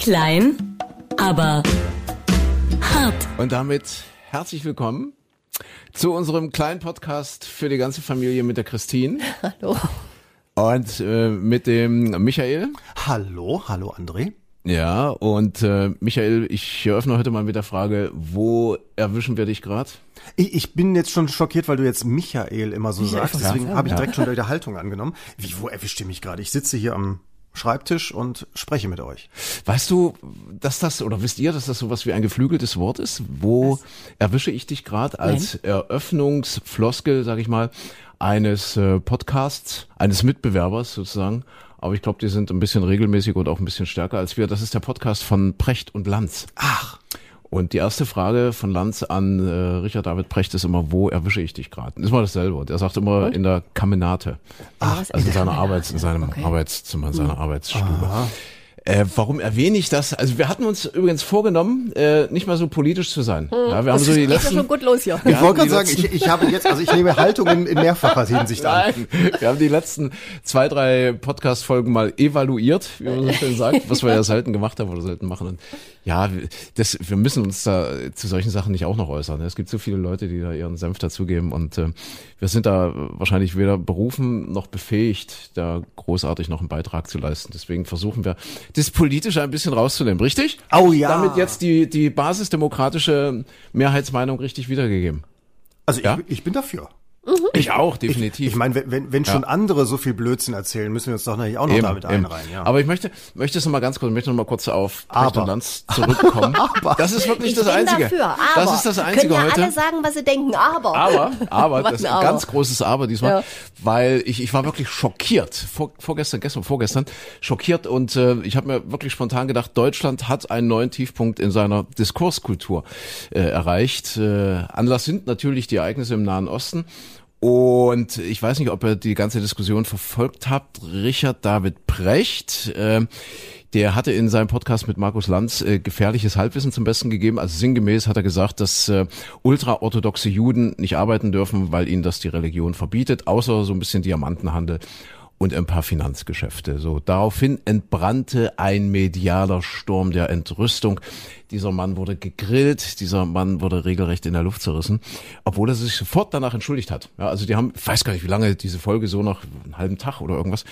Klein, aber hart. Und damit herzlich willkommen zu unserem kleinen Podcast für die ganze Familie mit der Christine. Hallo. Und äh, mit dem Michael. Hallo, hallo André. Ja, und äh, Michael, ich eröffne heute mal mit der Frage, wo erwischen wir dich gerade? Ich, ich bin jetzt schon schockiert, weil du jetzt Michael immer so Michael, sagst. ja. Deswegen habe ich Ja. direkt schon wieder Haltung angenommen. Wie, wo erwischt ihr mich gerade? Ich sitze hier am Schreibtisch und spreche mit euch. Weißt du, dass das, oder wisst ihr, dass das sowas wie ein geflügeltes Wort ist? Wo erwische ich dich gerade als Eröffnungsfloskel, sag ich mal, eines äh, Podcasts, eines Mitbewerbers sozusagen? Aber ich glaube, die sind ein bisschen regelmäßig und auch ein bisschen stärker als wir. Das ist der Podcast von Precht und Lanz. Ach, Und die erste Frage von Lanz an äh, Richard David Precht ist immer, wo erwische ich dich gerade? Ist mal dasselbe. Und er sagt immer in der Kamenate. Ach, Also in seiner Arbeits, in seinem Arbeitszimmer, in seiner Arbeitsstube. Äh, warum erwähne ich das? Also wir hatten uns übrigens vorgenommen, äh, nicht mal so politisch zu sein. Ja, wir haben so die Geht ja letzten, schon gut los hier. ich Ja, wollte gerade sagen, ich, ich habe jetzt, also ich nehme Haltung in, in mehrfacher Hinsicht an. Nein, wir haben die letzten zwei, drei Podcast-Folgen mal evaluiert, wie man so schön sagt, was wir ja selten gemacht haben oder selten machen. Und ja, das, wir müssen uns da zu solchen Sachen nicht auch noch äußern. Es gibt so viele Leute, die da ihren Senf dazugeben und äh, wir sind da wahrscheinlich weder berufen noch befähigt, da großartig noch einen Beitrag zu leisten. Deswegen versuchen wir, das Politische ein bisschen rauszunehmen, richtig? Oh ja. Damit jetzt die, die basisdemokratische Mehrheitsmeinung richtig wiedergegeben. Also Ja? ich, ich bin dafür. Ich auch, definitiv. Ich meine, wenn, wenn, wenn schon andere so viel Blödsinn erzählen, müssen wir uns doch natürlich auch noch Eben, damit eben. einreihen. Ja. Aber ich möchte, möchte es noch mal ganz kurz, ich möchte noch mal kurz auf Aber. Lanz zurückkommen. Das ist wirklich Ich das bin Einzige. dafür, aber das ist das Einzige können ja heute. alle sagen, was sie denken, aber. Aber, aber, Was das ist ein ein Aber? ganz großes Aber diesmal, Ja. weil ich, ich war wirklich schockiert, vor, vorgestern, gestern, vorgestern, schockiert und äh, ich habe mir wirklich spontan gedacht, Deutschland hat einen neuen Tiefpunkt in seiner Diskurskultur äh, erreicht. Äh, Anlass sind natürlich die Ereignisse im Nahen Osten. Und ich weiß nicht, ob ihr die ganze Diskussion verfolgt habt. Richard David Precht, äh, der hatte in seinem Podcast mit Markus Lanz äh, gefährliches Halbwissen zum Besten gegeben. Also sinngemäß hat er gesagt, dass äh, ultraorthodoxe Juden nicht arbeiten dürfen, weil ihnen das die Religion verbietet, außer so ein bisschen Diamantenhandel und ein paar Finanzgeschäfte. So daraufhin entbrannte ein medialer Sturm der Entrüstung. Dieser Mann wurde gegrillt, dieser Mann wurde regelrecht in der Luft zerrissen, obwohl er sich sofort danach entschuldigt hat. Ja, also die haben, ich weiß gar nicht, wie lange diese Folge so noch einen halben Tag oder irgendwas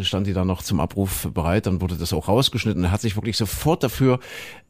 stand die dann noch zum Abruf bereit. Dann wurde das auch rausgeschnitten. Er hat sich wirklich sofort dafür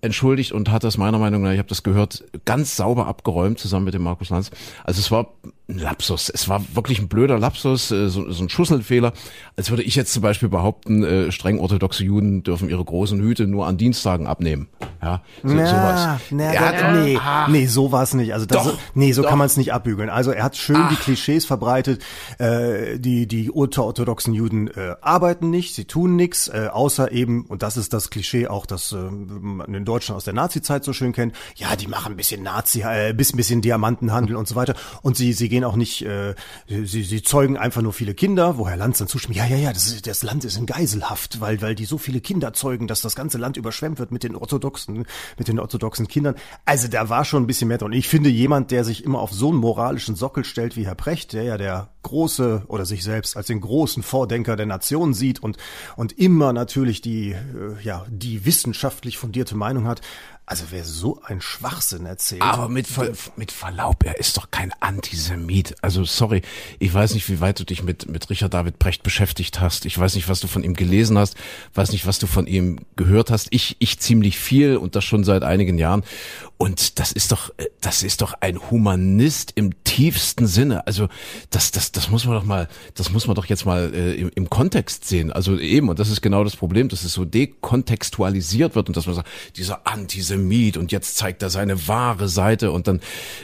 entschuldigt und hat das meiner Meinung nach, ich habe das gehört, ganz sauber abgeräumt zusammen mit dem Markus Lanz. Also es war ein Lapsus. Es war wirklich ein blöder Lapsus, äh, so, so ein Schusselfehler. Als würde ich jetzt zum Beispiel behaupten, äh, streng orthodoxe Juden dürfen ihre großen Hüte nur an Dienstagen abnehmen. Ja, so, na, sowas. na, hat- das, nee, nee, so war es nicht. Also das, Doch, nee, so doch. kann man es nicht abbügeln. Also er hat schön die Klischees verbreitet. Äh, die die ultraorthodoxen Juden äh, arbeiten nicht, sie tun nichts, äh, außer eben und das ist das Klischee auch, das äh, man in Deutschland aus der Nazi-Zeit so schön kennt. Ja, die machen ein bisschen Nazi, äh, bis ein bisschen Diamantenhandel und so weiter. Und sie sie gehen auch nicht, äh, sie sie zeugen einfach nur viele Kinder. Wo Herr Lanz dann zustimmt, ja ja ja, das, ist, das Land ist in Geiselhaft, weil weil die so viele Kinder zeugen, dass das ganze Land überschwemmt wird mit den orthodoxen mit den orthodoxen Kindern. Also da war schon ein bisschen mehr drin. Ich finde, jemand, der sich immer auf so einen moralischen Sockel stellt wie Herr Precht, der ja der große oder sich selbst als den großen Vordenker der Nation sieht und, und immer natürlich die, äh, ja, die wissenschaftlich fundierte Meinung hat. Also wer so ein Schwachsinn erzählt. Aber mit, Ver mit Verlaub, er ist doch kein Antisemit. Also sorry, ich weiß nicht, wie weit du dich mit, mit Richard David Brecht beschäftigt hast. Ich weiß nicht, was du von ihm gelesen hast, weiß nicht, was du von ihm gehört hast. Ich, ich ziemlich viel und das schon seit einigen Jahren. Und das ist doch, äh, das ist doch ein Humanist im tiefsten Sinne. Also das, das, das muss man doch mal, das muss man doch jetzt mal äh, im, im Kontext sehen. Also eben, und das ist genau das Problem, dass es so dekontextualisiert wird und dass man sagt, dieser Antisemit und jetzt zeigt er seine wahre Seite und dann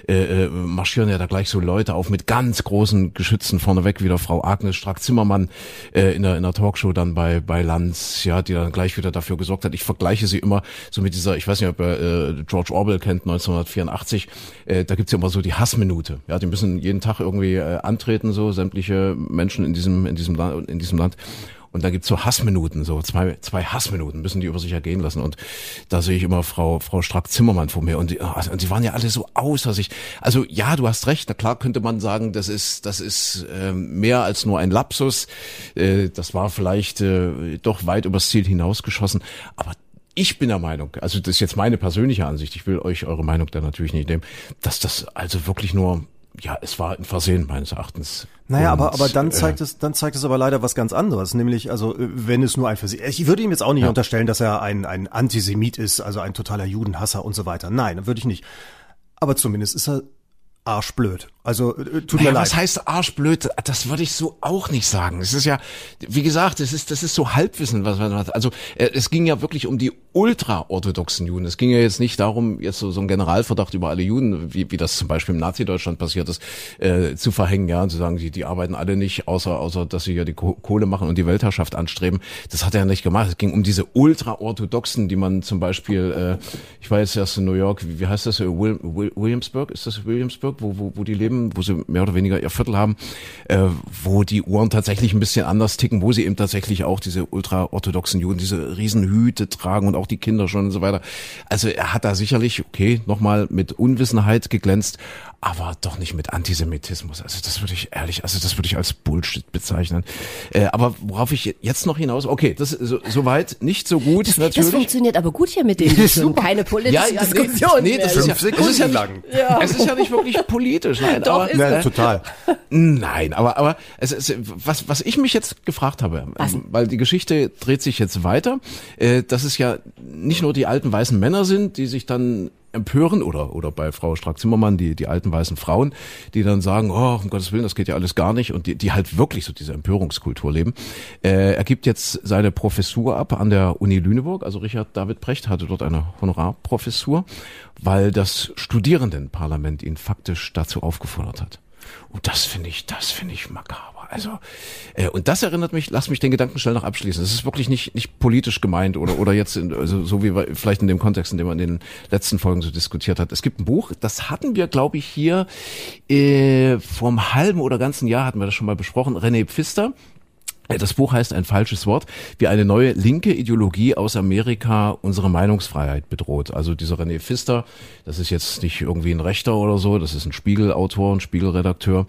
äh, äh, marschieren ja da gleich so Leute auf mit ganz großen Geschützen vorneweg, wieder Frau Agnes Strack-Zimmermann äh, in, der, in der Talkshow dann bei, bei Lanz, ja, die dann gleich wieder dafür gesorgt hat. Ich vergleiche sie immer so mit dieser, ich weiß nicht, ob ihr äh, George Orwell kennt, 1984, äh, da gibt's ja immer so die Hassminute. Ja, die müssen jeden Tag irgendwie äh, antreten, so sämtliche Menschen in diesem, in diesem Land, in diesem Land. Und da gibt's so Hassminuten, so zwei, zwei Hassminuten müssen die über sich ergehen lassen. Und da sehe ich immer Frau, Frau Strack-Zimmermann vor mir. Und die, ah, und die waren ja alle so außer sich. Also ja, du hast recht. Na klar könnte man sagen, das ist, das ist ähm, mehr als nur ein Lapsus. Äh, das war vielleicht äh, doch weit übers Ziel hinausgeschossen. Aber ich bin der Meinung, also das ist jetzt meine persönliche Ansicht, ich will euch eure Meinung da natürlich nicht nehmen, dass das also wirklich nur ja, es war ein Versehen meines Erachtens. Naja, und, aber, aber dann äh, zeigt äh, es, dann zeigt es aber leider was ganz anderes, nämlich, also, äh, wenn es nur ein Versehen, ich würde ihm jetzt auch nicht ja. unterstellen, dass er ein, ein Antisemit ist, also ein totaler Judenhasser und so weiter. Nein, würde ich nicht. Aber zumindest ist er arschblöd. Also äh, tut naja, mir leid. Was heißt arschblöd? Das würde ich so auch nicht sagen. Es ist ja, wie gesagt, es ist das ist so Halbwissen, was man hat. Also äh, es ging ja wirklich um die ultraorthodoxen Juden. Es ging ja jetzt nicht darum, jetzt so, so ein Generalverdacht über alle Juden, wie, wie das zum Beispiel im Nazi-Deutschland passiert ist, äh, zu verhängen, ja, und zu sagen, die, die arbeiten alle nicht, außer außer dass sie ja die Kohle machen und die Weltherrschaft anstreben. Das hat er ja nicht gemacht. Es ging um diese ultraorthodoxen, die man zum Beispiel, äh, ich war jetzt erst in New York, wie, wie heißt das? Will, Will, Williamsburg? Ist das Williamsburg, wo, wo, wo die leben? wo sie mehr oder weniger ihr Viertel haben, äh, wo die Uhren tatsächlich ein bisschen anders ticken, wo sie eben tatsächlich auch diese ultraorthodoxen Juden, diese Riesenhüte tragen und auch die Kinder schon und so weiter. Also er hat da sicherlich, okay, nochmal mit Unwissenheit geglänzt, aber doch nicht mit Antisemitismus. Also das würde ich ehrlich, also das würde ich als Bullshit bezeichnen. Äh, aber worauf ich jetzt noch hinaus, okay, das ist so, soweit nicht so gut das, natürlich. Das funktioniert aber gut hier mit dem Super. keine politische ja, ja, Diskussion. Nee, nee das ist ja, es ist ja lang. Ja. Es ist ja nicht wirklich politisch, nein, doch, aber, nein, total. Nein, aber aber es ist, was was ich mich jetzt gefragt habe, was? weil die Geschichte dreht sich jetzt weiter, äh, dass es ja nicht nur die alten weißen Männer sind, die sich dann empören oder oder bei Frau Strack-Zimmermann die die alten weißen Frauen, die dann sagen, oh um Gottes Willen, das geht ja alles gar nicht und die die halt wirklich so diese Empörungskultur leben. Äh, er gibt jetzt seine Professur ab an der Uni Lüneburg, also Richard David Brecht hatte dort eine Honorarprofessur, weil das Studierendenparlament ihn faktisch dazu aufgefordert hat. Und das finde ich, das finde ich makaber. Also, äh, und das erinnert mich, lass mich den Gedanken schnell noch abschließen. Es ist wirklich nicht, nicht politisch gemeint oder, oder jetzt, in, also, so wie wir, vielleicht in dem Kontext, in dem man in den letzten Folgen so diskutiert hat. Es gibt ein Buch, das hatten wir, glaube ich, hier äh, einem halben oder ganzen Jahr hatten wir das schon mal besprochen. René Pfister, äh, das Buch heißt ein falsches Wort, wie eine neue linke Ideologie aus Amerika unsere Meinungsfreiheit bedroht. Also dieser René Pfister, das ist jetzt nicht irgendwie ein Rechter oder so, das ist ein Spiegelautor, ein Spiegelredakteur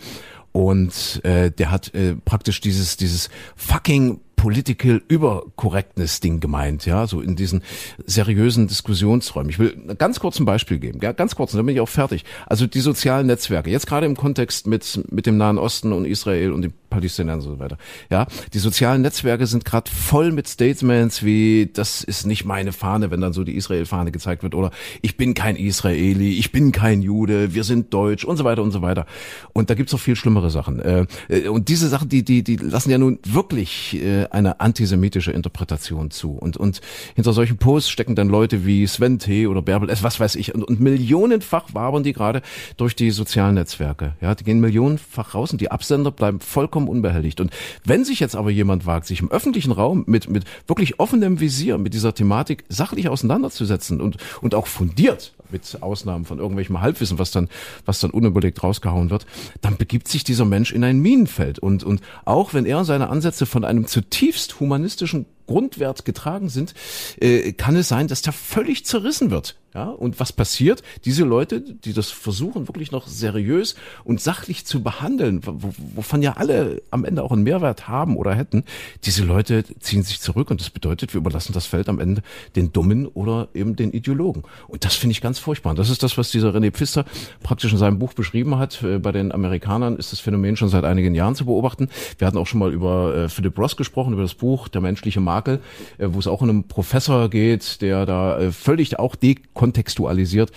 und äh, der hat äh, praktisch dieses dieses fucking Political Übercorrectness Ding gemeint, ja, so in diesen seriösen Diskussionsräumen. Ich will ganz kurz ein Beispiel geben, ja, ganz kurz, dann bin ich auch fertig. Also die sozialen Netzwerke, jetzt gerade im Kontext mit mit dem Nahen Osten und Israel und den Palästinensern und so weiter. Ja, die sozialen Netzwerke sind gerade voll mit Statements wie das ist nicht meine Fahne, wenn dann so die Israel-Fahne gezeigt wird oder ich bin kein Israeli, ich bin kein Jude, wir sind deutsch und so weiter und so weiter. Und da gibt's noch viel schlimmere Sachen. Äh, äh, und diese Sachen, die die die lassen ja nun wirklich äh, eine antisemitische Interpretation zu. Und, und hinter solchen Posts stecken dann Leute wie Sven T. oder Bärbel S., was weiß ich. Und, und millionenfach wabern die gerade durch die sozialen Netzwerke. Ja, die gehen millionenfach raus und die Absender bleiben vollkommen unbehelligt. Und wenn sich jetzt aber jemand wagt, sich im öffentlichen Raum mit, mit wirklich offenem Visier mit dieser Thematik sachlich auseinanderzusetzen und, und auch fundiert, mit Ausnahmen von irgendwelchem Halbwissen, was dann, was dann unüberlegt rausgehauen wird, dann begibt sich dieser Mensch in ein Minenfeld. Und, und auch wenn er seine Ansätze von einem zutiefst humanistischen Grundwert getragen sind, äh, kann es sein, dass der völlig zerrissen wird. Ja, und was passiert? Diese Leute, die das versuchen, wirklich noch seriös und sachlich zu behandeln, wovon ja alle am Ende auch einen Mehrwert haben oder hätten, diese Leute ziehen sich zurück und das bedeutet, wir überlassen das Feld am Ende den Dummen oder eben den Ideologen. Und das finde ich ganz furchtbar. Und das ist das, was dieser René Pfister praktisch in seinem Buch beschrieben hat. Äh, bei den Amerikanern ist das Phänomen schon seit einigen Jahren zu beobachten. Wir hatten auch schon mal über äh, Philip Ross gesprochen, über das Buch Der menschliche Makel, äh, wo es auch um einen Professor geht, der da völlig auch kontextualisiert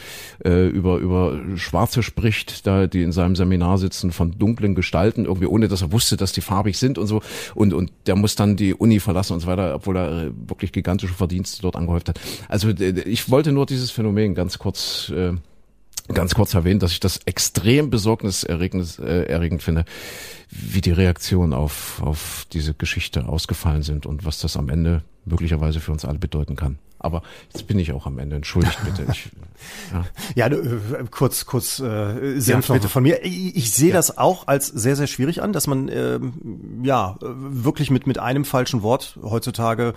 äh, über, über Schwarze spricht, da die in seinem Seminar sitzen von dunklen Gestalten, irgendwie ohne dass er wusste, dass die farbig sind und so. Und, und der muss dann die Uni verlassen und so weiter, obwohl er äh, wirklich gigantische Verdienste dort angehäuft hat. Also ich wollte nur dieses Phänomen ganz kurz äh, ganz kurz erwähnen, dass ich das extrem besorgniserregend äh, finde, wie die Reaktionen auf, auf diese Geschichte ausgefallen sind und was das am Ende möglicherweise für uns alle bedeuten kann. Aber jetzt bin ich auch am Ende. Entschuldigt bitte. Ich, ja, ja äh, kurz, kurz äh, Senf ja, von mir. Ich, ich sehe ja. das auch als sehr, sehr schwierig an, dass man äh, ja wirklich mit mit einem falschen Wort heutzutage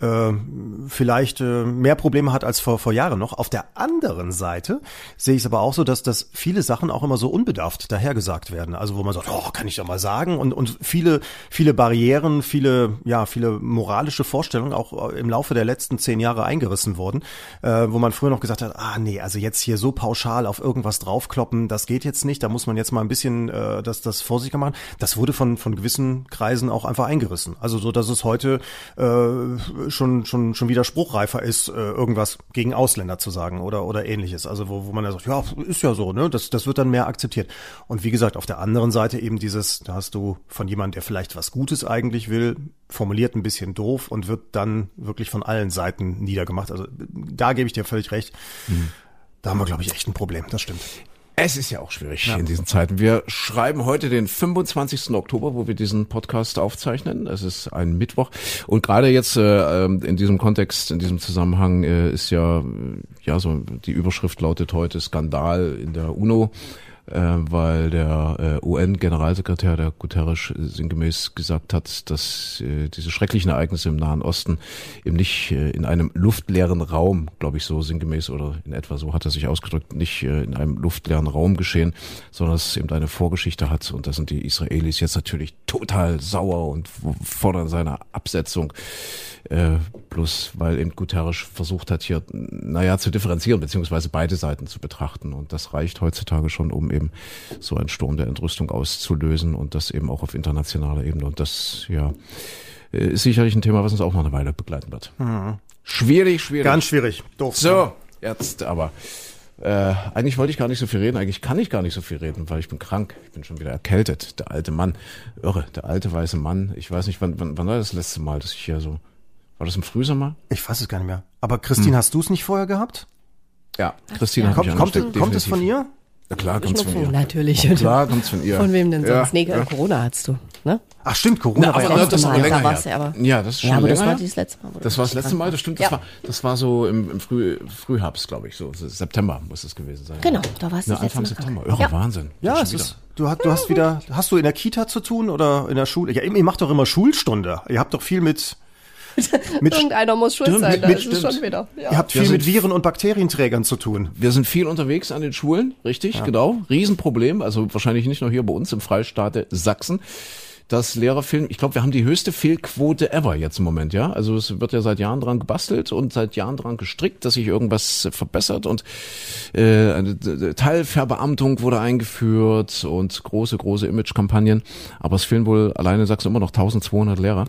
äh, vielleicht äh, mehr Probleme hat als vor vor Jahren noch. Auf der anderen Seite sehe ich es aber auch so, dass dass viele Sachen auch immer so unbedarft dahergesagt werden. Also wo man sagt, oh, kann ich doch mal sagen und und viele viele Barrieren, viele ja viele moralische Vorstellungen auch im Laufe der letzten zehn Jahre eingerissen worden, äh, wo man früher noch gesagt hat, ah nee, also jetzt hier so pauschal auf irgendwas draufkloppen, das geht jetzt nicht, da muss man jetzt mal ein bisschen äh, das, das vorsichtiger machen. Das wurde von, von gewissen Kreisen auch einfach eingerissen. Also so, dass es heute äh, schon, schon, schon wieder spruchreifer ist, äh, irgendwas gegen Ausländer zu sagen oder, oder ähnliches. Also wo, wo man ja sagt, ja, ist ja so, ne? Das, das wird dann mehr akzeptiert. Und wie gesagt, auf der anderen Seite eben dieses, da hast du von jemand, der vielleicht was Gutes eigentlich will, formuliert ein bisschen doof und wird dann wirklich von allen Seiten niedergemacht. Also da gebe ich dir völlig recht. Mhm. Da haben wir, glaube ich, echt ein Problem. Das stimmt. Es ist ja auch schwierig ja. in diesen Zeiten. Wir schreiben heute den 25. Oktober, wo wir diesen Podcast aufzeichnen. Es ist ein Mittwoch. Und gerade jetzt äh, ähm, in diesem Kontext, in diesem Zusammenhang äh, ist ja, ja so, die Überschrift lautet heute Skandal in der UNO äh, weil der äh, UN-Generalsekretär, der Guterres, sinngemäß gesagt hat, dass äh, diese schrecklichen Ereignisse im Nahen Osten eben nicht äh, in einem luftleeren Raum, glaube ich so sinngemäß oder in etwa so hat er sich ausgedrückt, nicht äh, in einem luftleeren Raum geschehen, sondern dass es eben eine Vorgeschichte hat und da sind die Israelis jetzt natürlich total sauer und fordern seine Absetzung. Äh, bloß weil eben Guterres versucht hat, hier, naja, zu differenzieren, beziehungsweise beide Seiten zu betrachten. Und das reicht heutzutage schon, um eben so einen Sturm der Entrüstung auszulösen und das eben auch auf internationaler Ebene. Und das, ja, äh, ist sicherlich ein Thema, was uns auch noch eine Weile begleiten wird. Mhm. Schwierig, schwierig. Ganz schwierig. Doof. So, jetzt aber. Äh, eigentlich wollte ich gar nicht so viel reden, eigentlich kann ich gar nicht so viel reden, weil ich bin krank, ich bin schon wieder erkältet. Der alte Mann, irre, der alte weiße Mann. Ich weiß nicht, wann, wann, wann war das letzte Mal, dass ich hier so war das im Frühsommer? Ich weiß es gar nicht mehr. Aber Christine, hm. hast du es nicht vorher gehabt? Ja, Christine ja. Kommt, kommt, kommt es von ihr? Ja, klar kommt's von ihr. Natürlich. Ja, klar kommt's von ihr. Von wem denn sonst? Ja. Nee, ja. Corona hattest du, ne? Ach stimmt, Corona Na, aber war ja auch das Mal. länger da war's ja, aber, ja, das ist schon ja, aber länger. das war das letzte Mal. Das war das letzte Mal, das stimmt. Das, war, das war so im, im Früh, Frühherbst, glaube ich, so September muss es gewesen sein. Genau, da war es ja, Anfang September. Irre, ja. Wahnsinn. Ja, es ist, du, hast, du hast wieder, hast du in der Kita zu tun oder in der Schule? Ja, ihr macht doch immer Schulstunde. Ihr habt doch viel mit mit Irgendeiner muss schuld sein, mit, da ist es schon wieder. Ja. Ihr habt viel mit Viren und Bakterienträgern zu tun. Wir sind viel unterwegs an den Schulen, richtig, ja. genau. Riesenproblem, also wahrscheinlich nicht nur hier bei uns im Freistaate Sachsen dass Lehrer fehlen. Ich glaube, wir haben die höchste Fehlquote ever jetzt im Moment, ja. Also es wird ja seit Jahren dran gebastelt und seit Jahren dran gestrickt, dass sich irgendwas verbessert und äh, eine Teilverbeamtung wurde eingeführt und große, große Imagekampagnen. Aber es fehlen wohl alleine, sagst du, immer noch 1200 Lehrer.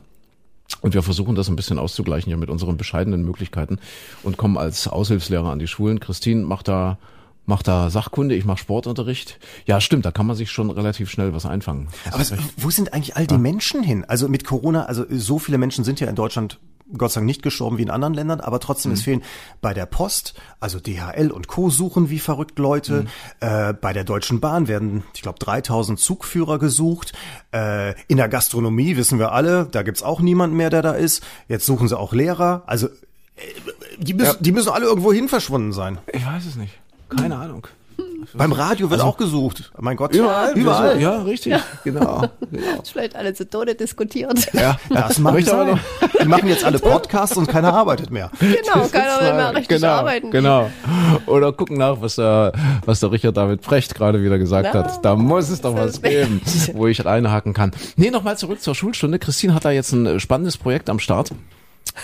Und wir versuchen das ein bisschen auszugleichen ja mit unseren bescheidenen Möglichkeiten und kommen als Aushilfslehrer an die Schulen. Christine macht da macht da Sachkunde, ich mache Sportunterricht. Ja, stimmt, da kann man sich schon relativ schnell was einfangen. Das Aber wo sind eigentlich all die ja. Menschen hin? Also mit Corona, also so viele Menschen sind ja in Deutschland Gott sei Dank nicht gestorben wie in anderen Ländern, aber trotzdem, mhm. es fehlen bei der Post, also DHL und Co. suchen wie verrückt Leute. Mhm. Äh, bei der Deutschen Bahn werden, ich glaube, 3000 Zugführer gesucht. Äh, in der Gastronomie wissen wir alle, da gibt's auch niemanden mehr, der da ist. Jetzt suchen sie auch Lehrer. Also äh, die müssen, ja. die müssen alle irgendwo hin verschwunden sein. Ich weiß es nicht. Keine Ahnung. Beim Radio wird also, auch gesucht. Mein Gott. Überall. Überall. Ja, richtig. Ja. Genau. genau. Vielleicht alle zu Tode diskutiert. Ja, das mache ich aber noch. Die machen jetzt alle Podcasts und keiner arbeitet mehr. Genau, keiner will mehr richtig genau, arbeiten. Genau. Oder gucken nach, was der, was der Richard David Precht gerade wieder gesagt Na, hat. Da muss es doch was geben, wo ich reinhaken kann. Nee, nochmal zurück zur Schulstunde. Christine hat da jetzt ein spannendes Projekt am Start.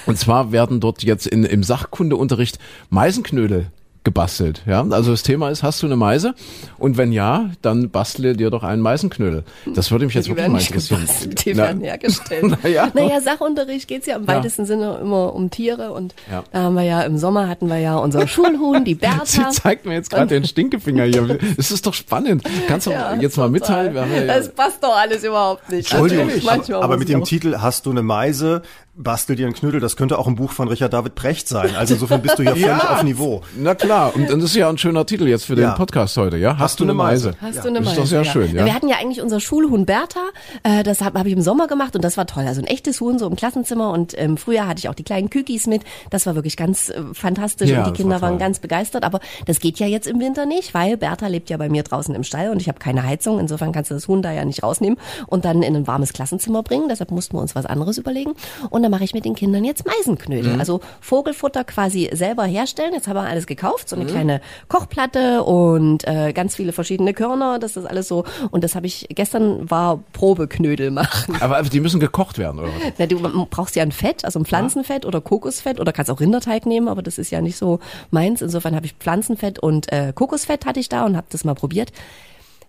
Und zwar werden dort jetzt in, im Sachkundeunterricht Meisenknödel gebastelt. Ja, also das Thema ist, hast du eine Meise? Und wenn ja, dann bastle dir doch einen Meisenknödel. Das würde mich jetzt die wirklich mal interessieren. Gebastelt, die Na, werden hergestellt. naja, naja, Sachunterricht geht's ja im ja. weitesten Sinne immer um Tiere und ja. da haben wir ja im Sommer hatten wir ja unser Schulhuhn, die Bertha. Sie zeigt mir jetzt gerade den Stinkefinger hier. Das ist doch spannend. Kannst du ja, jetzt mal mitteilen? Ja das passt doch alles überhaupt nicht. Entschuldigung, aber, aber mit dem Titel Hast du eine Meise? Bastel dir einen Knödel, das könnte auch ein Buch von Richard David Precht sein. Also insofern bist du hier völlig auf Niveau. Na klar, und, und das ist ja ein schöner Titel jetzt für den ja. Podcast heute, ja? Hast, Hast du eine Meise? Hast ja. du eine Meise? Das ist doch sehr schön, ja. Wir hatten ja eigentlich unser Schulhuhn Bertha, äh, das habe hab ich im Sommer gemacht und das war toll. Also ein echtes Huhn so im Klassenzimmer und im Frühjahr hatte ich auch die kleinen Kükis mit. Das war wirklich ganz äh, fantastisch ja, und die Kinder war waren ganz begeistert. Aber das geht ja jetzt im Winter nicht, weil Bertha lebt ja bei mir draußen im Stall und ich habe keine Heizung. Insofern kannst du das Huhn da ja nicht rausnehmen und dann in ein warmes Klassenzimmer bringen. Deshalb mussten wir uns was anderes überlegen. Und da mache ich mit den Kindern jetzt Meisenknödel. Mhm. Also Vogelfutter quasi selber herstellen. Jetzt haben wir alles gekauft, so eine mhm. kleine Kochplatte und äh, ganz viele verschiedene Körner. Das ist alles so. Und das habe ich gestern war Probeknödel machen. Aber die müssen gekocht werden, oder was? Na, du brauchst ja ein Fett, also ein Pflanzenfett oder Kokosfett oder kannst auch Rinderteig nehmen, aber das ist ja nicht so meins. Insofern habe ich Pflanzenfett und äh, Kokosfett hatte ich da und habe das mal probiert.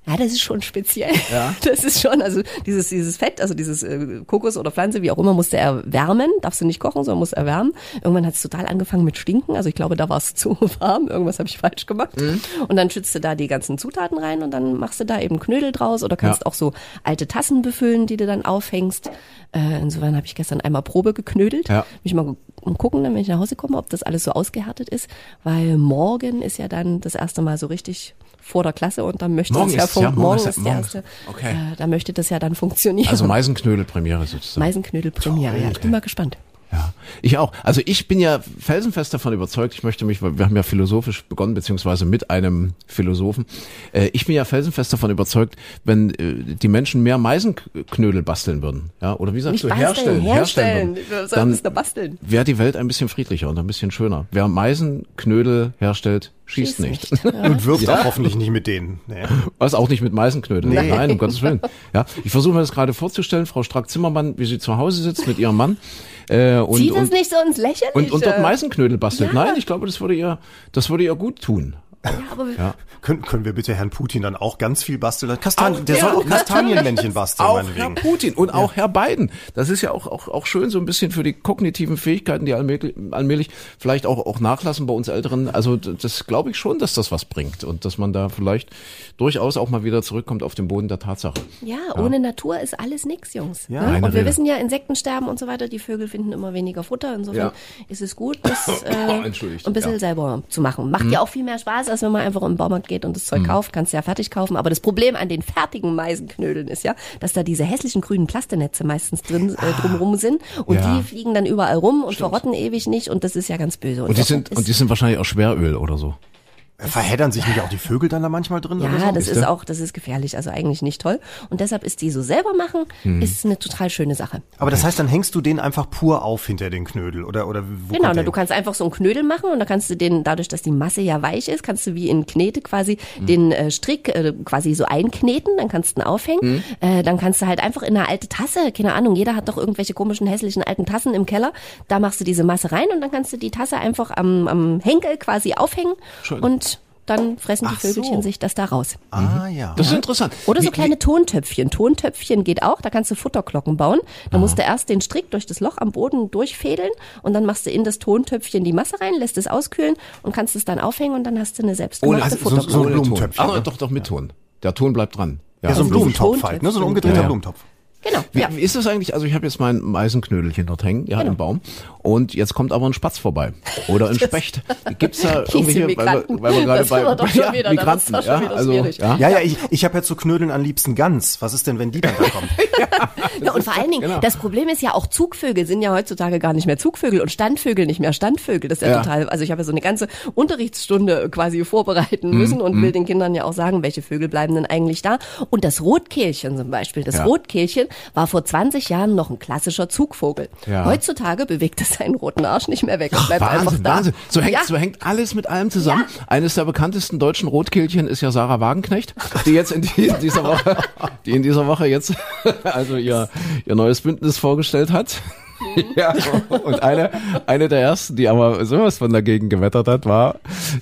Ja, das ist schon speziell. Ja. Das ist schon, also dieses, dieses Fett, also dieses äh, Kokos oder Pflanze, wie auch immer, musste erwärmen. Darfst du nicht kochen, sondern musst erwärmen. Irgendwann hat es total angefangen mit Stinken. Also ich glaube, da war es zu warm. Irgendwas habe ich falsch gemacht. Mhm. Und dann schützt du da die ganzen Zutaten rein und dann machst du da eben Knödel draus oder kannst ja. auch so alte Tassen befüllen, die du dann aufhängst. Äh, insofern habe ich gestern einmal Probe geknödelt. Ja. Mich mal gucken, wenn ich nach Hause komme, ob das alles so ausgehärtet ist. Weil morgen ist ja dann das erste Mal so richtig vor der Klasse und dann möchte morgen es ja, ist, ja morgen, morgen ist, der erste. Okay. Äh, da möchte das ja dann funktionieren. Also Meisenknödel-Premiere sozusagen. Meisenknödel-Premiere, ja. Ich bin mal gespannt. Ja, ich auch. Also ich bin ja felsenfest davon überzeugt, ich möchte mich, wir haben ja philosophisch begonnen, beziehungsweise mit einem Philosophen. Äh, ich bin ja felsenfest davon überzeugt, wenn äh, die Menschen mehr Meisenknödel basteln würden, ja, oder wie sagst Nicht du, herstellen, herstellen, herstellen würden, dann wäre die Welt ein bisschen friedlicher und ein bisschen schöner. Wer Meisenknödel herstellt, schießt, schießt nicht. nicht. Ja. Und wirft ja. auch hoffentlich nicht mit denen. Nee. Was auch nicht mit Meisenknödeln. Nee. Nein, um Gottes Willen. Ja, ich versuche mir das gerade vorzustellen, Frau Strack-Zimmermann, wie sie zu Hause sitzt mit ihrem Mann. Äh, und, Zieht es nicht so ins Lächerliche? Und, und dort Meisenknödel bastelt. Ja. Nein, ich glaube, das würde ihr, das würde ihr gut tun. Ja, aber ja. Können, können wir bitte Herrn Putin dann auch ganz viel basteln? Kastan auch, der ja, soll auch Kastanienmännchen basteln, Auch Herr Putin und auch Herr Biden. Das ist ja auch, auch, auch schön so ein bisschen für die kognitiven Fähigkeiten, die allmählich, allmählich vielleicht auch, auch nachlassen bei uns Älteren. Also das glaube ich schon, dass das was bringt und dass man da vielleicht durchaus auch mal wieder zurückkommt auf den Boden der Tatsache. Ja, ohne Natur ist alles nix, Jungs. Ja. Ne? Und wir Rede. wissen ja, Insekten sterben und so weiter. Die Vögel finden immer weniger Futter. Insofern ist es gut, das äh, ein bisschen selber zu machen. Macht hm. ja auch viel mehr Spaß, als wenn man einfach im Baumarkt geht und das Zeug mhm. kauft, kannst du ja fertig kaufen. Aber das Problem an den fertigen Meisenknödeln ist ja, dass da diese hässlichen grünen Plastenetze meistens drin äh, ah. drumrum sind und ja. die fliegen dann überall rum und Stimmt. verrotten ewig nicht und das ist ja ganz böse. Und, und die sind und die sind wahrscheinlich auch Schweröl oder so. Verheddern sich nicht auch die Vögel dann da manchmal drin? Ja, so? das ist auch, das ist gefährlich, also eigentlich nicht toll. Und deshalb ist die so selber machen, hm. ist eine total schöne Sache. Aber das heißt, dann hängst du den einfach pur auf hinter den Knödel oder oder wo Genau, na, du kannst einfach so einen Knödel machen und da kannst du den, dadurch, dass die Masse ja weich ist, kannst du wie in Knete quasi hm. den äh, Strick äh, quasi so einkneten, dann kannst du ihn aufhängen. Hm. Äh, dann kannst du halt einfach in eine alte Tasse, keine Ahnung, jeder hat doch irgendwelche komischen hässlichen alten Tassen im Keller. Da machst du diese Masse rein und dann kannst du die Tasse einfach am, am Henkel quasi aufhängen Schön. und dann fressen die Vögelchen so. sich das da raus. Ah ja. Das ist interessant. Oder so wie, kleine Tontöpfchen. Tontöpfchen geht auch, da kannst du Futterglocken bauen. Da musst du erst den Strick durch das Loch am Boden durchfädeln und dann machst du in das Tontöpfchen die Masse rein, lässt es auskühlen und kannst es dann aufhängen und dann hast du eine selbstgemachte oh, also Futterglocke. So, so ein Blumentöpfchen. Ach, doch, doch mit Ton. Der Ton bleibt dran. Ja, ja so ein Blumentopf halt, ne? so ein umgedrehter ja. Blumentopf. Genau. Wie, ja. ist das eigentlich? Also ich habe jetzt mein Meisenknödelchen dort hängen, ja, genau. im Baum. Und jetzt kommt aber ein Spatz vorbei. Oder ein Specht. Gibt's da irgendwelche, weil wir, weil wir gerade bei, bei ja, wieder, Migranten, ja, also, ja, ja, ja, ich, ich habe ja zu Knödeln am liebsten Gans. Was ist denn, wenn die dann da kommt? ja, ja, und vor allen Dingen, genau. das Problem ist ja auch Zugvögel sind ja heutzutage gar nicht mehr Zugvögel und Standvögel nicht mehr Standvögel. Das ist ja, ja. total, also ich habe ja so eine ganze Unterrichtsstunde quasi vorbereiten müssen mm, und mm. will den Kindern ja auch sagen, welche Vögel bleiben denn eigentlich da. Und das Rotkehlchen zum Beispiel, das Rotkehlchen war vor 20 Jahren noch ein klassischer Zugvogel. Heutzutage bewegt es seinen roten Arsch nicht mehr weg. Ach, bleibt Wahnsinn, einfach da. Wahnsinn. So hängt, so hängt alles mit allem zusammen. Eines der bekanntesten deutschen Rotkehlchen ist ja Sarah Wagenknecht, die jetzt in, die, in dieser Woche, die in dieser Woche jetzt also ihr, ihr neues Bündnis vorgestellt hat. ja, und eine, eine der ersten, die aber sowas von dagegen gewettert hat, war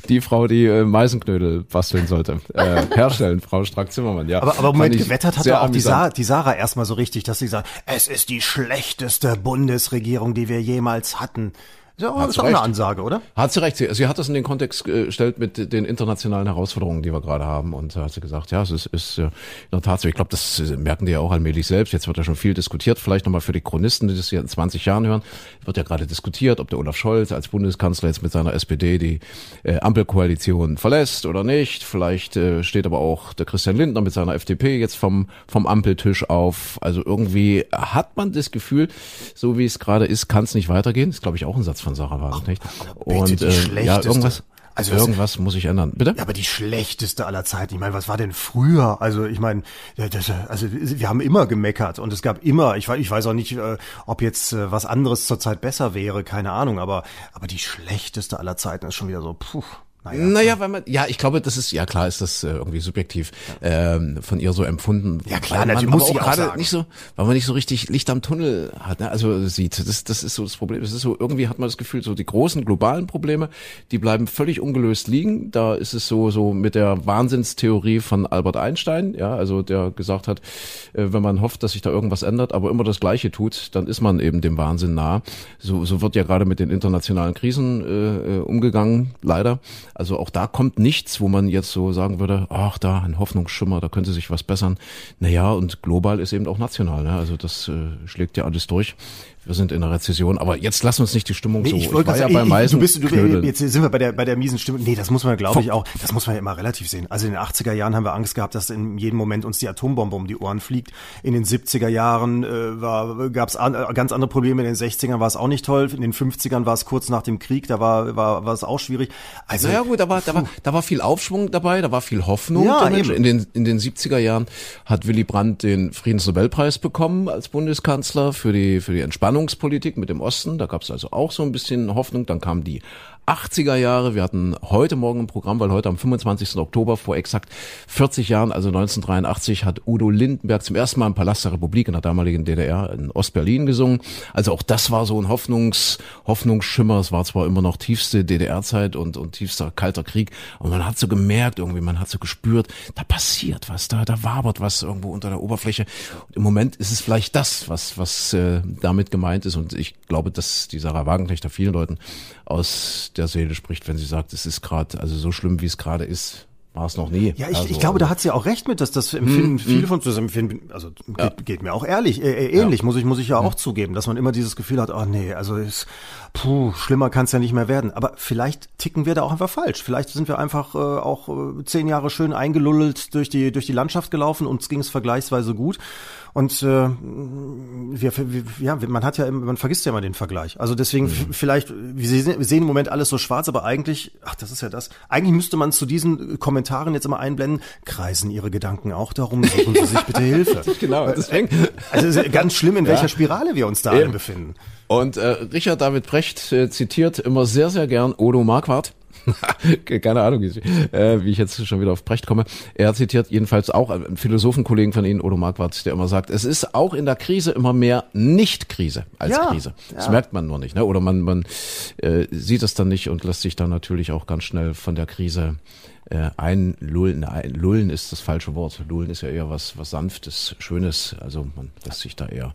die Frau, die äh, Meisenknödel basteln sollte. Äh, herstellen, Frau Strack-Zimmermann, ja. Aber, aber Moment, gewettert hat auch die Sarah, die Sarah erstmal so richtig, dass sie sagt, es ist die schlechteste Bundesregierung, die wir jemals hatten. Ja, hat ist auch eine Ansage, oder? Hat sie recht. Sie, sie hat das in den Kontext gestellt mit den internationalen Herausforderungen, die wir gerade haben. Und da hat sie gesagt, ja, es ist, ist in der Tat so. Ich glaube, das merken die ja auch allmählich selbst. Jetzt wird ja schon viel diskutiert. Vielleicht nochmal für die Chronisten, die das hier in 20 Jahren hören. Wird ja gerade diskutiert, ob der Olaf Scholz als Bundeskanzler jetzt mit seiner SPD die äh, Ampelkoalition verlässt oder nicht. Vielleicht äh, steht aber auch der Christian Lindner mit seiner FDP jetzt vom, vom Ampeltisch auf. Also irgendwie hat man das Gefühl, so wie es gerade ist, kann es nicht weitergehen. Das ist, glaube ich, auch ein Satz von Sarah Wagenknecht. Und äh, ja, irgendwas Also irgendwas muss ich ändern. Bitte? Ja, aber die schlechteste aller Zeiten. Ich meine, was war denn früher? Also ich meine, also wir haben immer gemeckert und es gab immer, ich weiß, ich weiß auch nicht, äh, ob jetzt äh, was anderes zurzeit besser wäre, keine Ahnung, aber, aber die schlechteste aller Zeiten ist schon wieder so, puh. Naja, naja, weil man, ja, ich glaube, das ist, ja klar ist das äh, irgendwie subjektiv ja. ähm, von ihr so empfunden. Ja klar, weil natürlich muss auch gerade nicht so, weil man nicht so richtig Licht am Tunnel hat, ne? also sieht. Das, das ist so das Problem. Das ist so, irgendwie hat man das Gefühl, so die großen globalen Probleme, die bleiben völlig ungelöst liegen. Da ist es so, so mit der Wahnsinnstheorie von Albert Einstein, ja, also der gesagt hat, äh, wenn man hofft, dass sich da irgendwas ändert, aber immer das Gleiche tut, dann ist man eben dem Wahnsinn nah. So, so wird ja gerade mit den internationalen Krisen äh, äh umgegangen, leider. Also auch da kommt nichts, wo man jetzt so sagen würde, ach da ein Hoffnungsschimmer, da könnte sich was bessern. Naja, und global ist eben auch national. Ne? Also das äh, schlägt ja alles durch wir sind in einer Rezession, aber jetzt lass uns nicht die Stimmung nee, so. Ich, wollte ja bei ich, du bist, du, jetzt sind wir bei der bei der miesen Stimmung. Nee, das muss man glaube ich auch, das muss man ja immer relativ sehen. Also in den 80er Jahren haben wir Angst gehabt, dass in jedem Moment uns die Atombombe um die Ohren fliegt. In den 70er Jahren äh, war gab es an, äh, ganz andere Probleme, in den 60ern war es auch nicht toll, in den 50ern war es kurz nach dem Krieg, da war war war es auch schwierig. Also Ja gut, da war da war da war viel Aufschwung dabei, da war viel Hoffnung. Ja, eben. In den in den 70er Jahren hat Willy Brandt den Friedensnobelpreis bekommen als Bundeskanzler für die für die Entspannungspolitik mit dem Osten. Da gab es also auch so ein bisschen Hoffnung. Dann kam die 80er Jahre. Wir hatten heute Morgen ein Programm, weil heute am 25. Oktober vor exakt 40 Jahren, also 1983, hat Udo Lindenberg zum ersten Mal im Palast der Republik in der damaligen DDR in Ostberlin gesungen. Also auch das war so ein Hoffnungs, Hoffnungsschimmer. Es war zwar immer noch tiefste DDR-Zeit und, und tiefster kalter Krieg, aber man hat so gemerkt irgendwie, man hat so gespürt, da passiert was, da, da wabert was irgendwo unter der Oberfläche. Und Im Moment ist es vielleicht das, was, was äh, damit gemeint ist und ich glaube, dass die Sarah Wagenknecht vielen Leuten aus der Seele spricht, wenn sie sagt, es ist gerade, also so schlimm, wie es gerade ist, war es noch nie. Ja, ich, also, ich glaube, da hat sie auch recht mit, dass das empfinden mm, viele von uns empfinden. Also ja. geht, geht, mir auch ehrlich, äh, äh ähnlich, ja. muss ich muss ich ja auch zugeben, dass man immer dieses Gefühl hat, oh nee, also ist, puh, schlimmer kann es ja nicht mehr werden. Aber vielleicht ticken wir da auch einfach falsch. Vielleicht sind wir einfach äh, auch äh, zehn Jahre schön eingelullelt durch die durch die Landschaft gelaufen, uns ging es vergleichsweise gut. Und äh, wir, wir, ja, man hat ja, man vergisst ja immer den Vergleich. Also deswegen mhm. vielleicht, wir sehen, wir sehen im Moment alles so schwarz, aber eigentlich, ach, das ist ja das. Eigentlich müsste man zu diesen Kommentaren jetzt immer einblenden, kreisen Ihre Gedanken auch darum, suchen Sie sich bitte Hilfe. genau, deswegen. Also ganz schlimm, in welcher Spirale wir uns da befinden. Und äh, Richard David Brecht äh, zitiert immer sehr, sehr gern Odo Marquardt. Keine Ahnung, äh, wie ich jetzt schon wieder auf Brecht komme. Er zitiert jedenfalls auch einen Philosophenkollegen von Ihnen, Odo Marquardt, der immer sagt, es ist auch in der Krise immer mehr Nicht-Krise als ja, Krise. Das ja. merkt man nur nicht, ne? Oder man, man äh, sieht es dann nicht und lässt sich dann natürlich auch ganz schnell von der Krise äh, einlullen. Nein, lullen ist das falsche Wort. Lullen ist ja eher was, was Sanftes, Schönes. Also man lässt sich da eher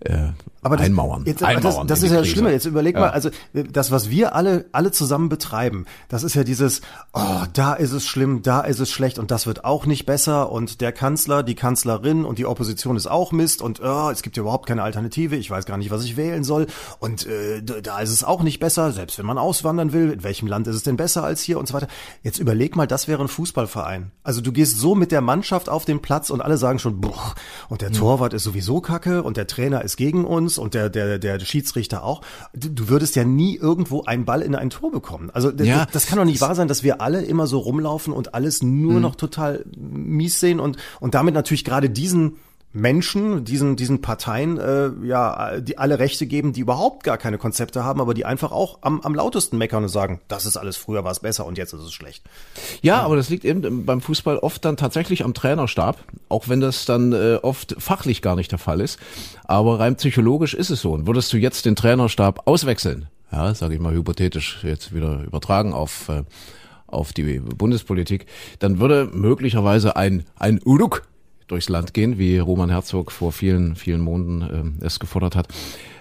äh, aber das, einmauern. Jetzt, einmauern das, das ist ja das Schlimme. Jetzt überleg ja. mal, also das, was wir alle, alle zusammen betreiben, das ist ja dieses, oh, da ist es schlimm, da ist es schlecht und das wird auch nicht besser und der Kanzler, die Kanzlerin und die Opposition ist auch Mist und oh, es gibt ja überhaupt keine Alternative, ich weiß gar nicht, was ich wählen soll und äh, da ist es auch nicht besser, selbst wenn man auswandern will, in welchem Land ist es denn besser als hier und so weiter. Jetzt überleg mal, das wäre ein Fußballverein. Also du gehst so mit der Mannschaft auf den Platz und alle sagen schon, boah, und der mhm. Torwart ist sowieso kacke und der Trainer ist gegen uns und der, der, der Schiedsrichter auch. Du, würdest ja nie irgendwo einen Ball in ein Tor bekommen. Also ja. das, das kann doch nicht wahr sein, dass wir alle immer so rumlaufen und alles nur mhm. noch total mies sehen und, und damit natürlich gerade diesen Menschen, diesen, diesen Parteien, äh, ja, die alle Rechte geben, die überhaupt gar keine Konzepte haben, aber die einfach auch am, am lautesten meckern und sagen, das ist alles, früher war es besser und jetzt ist es schlecht. Ja, ja, aber das liegt eben beim Fußball oft dann tatsächlich am Trainerstab, auch wenn das dann äh, oft fachlich gar nicht der Fall ist. Aber rein psychologisch ist es so. Und würdest du jetzt den Trainerstab auswechseln, ja, sage ich mal hypothetisch, jetzt wieder übertragen auf, äh, auf die Bundespolitik, dann würde möglicherweise ein, ein Uruk durchs Land gehen, wie Roman Herzog vor vielen, vielen Monaten äh, es gefordert hat.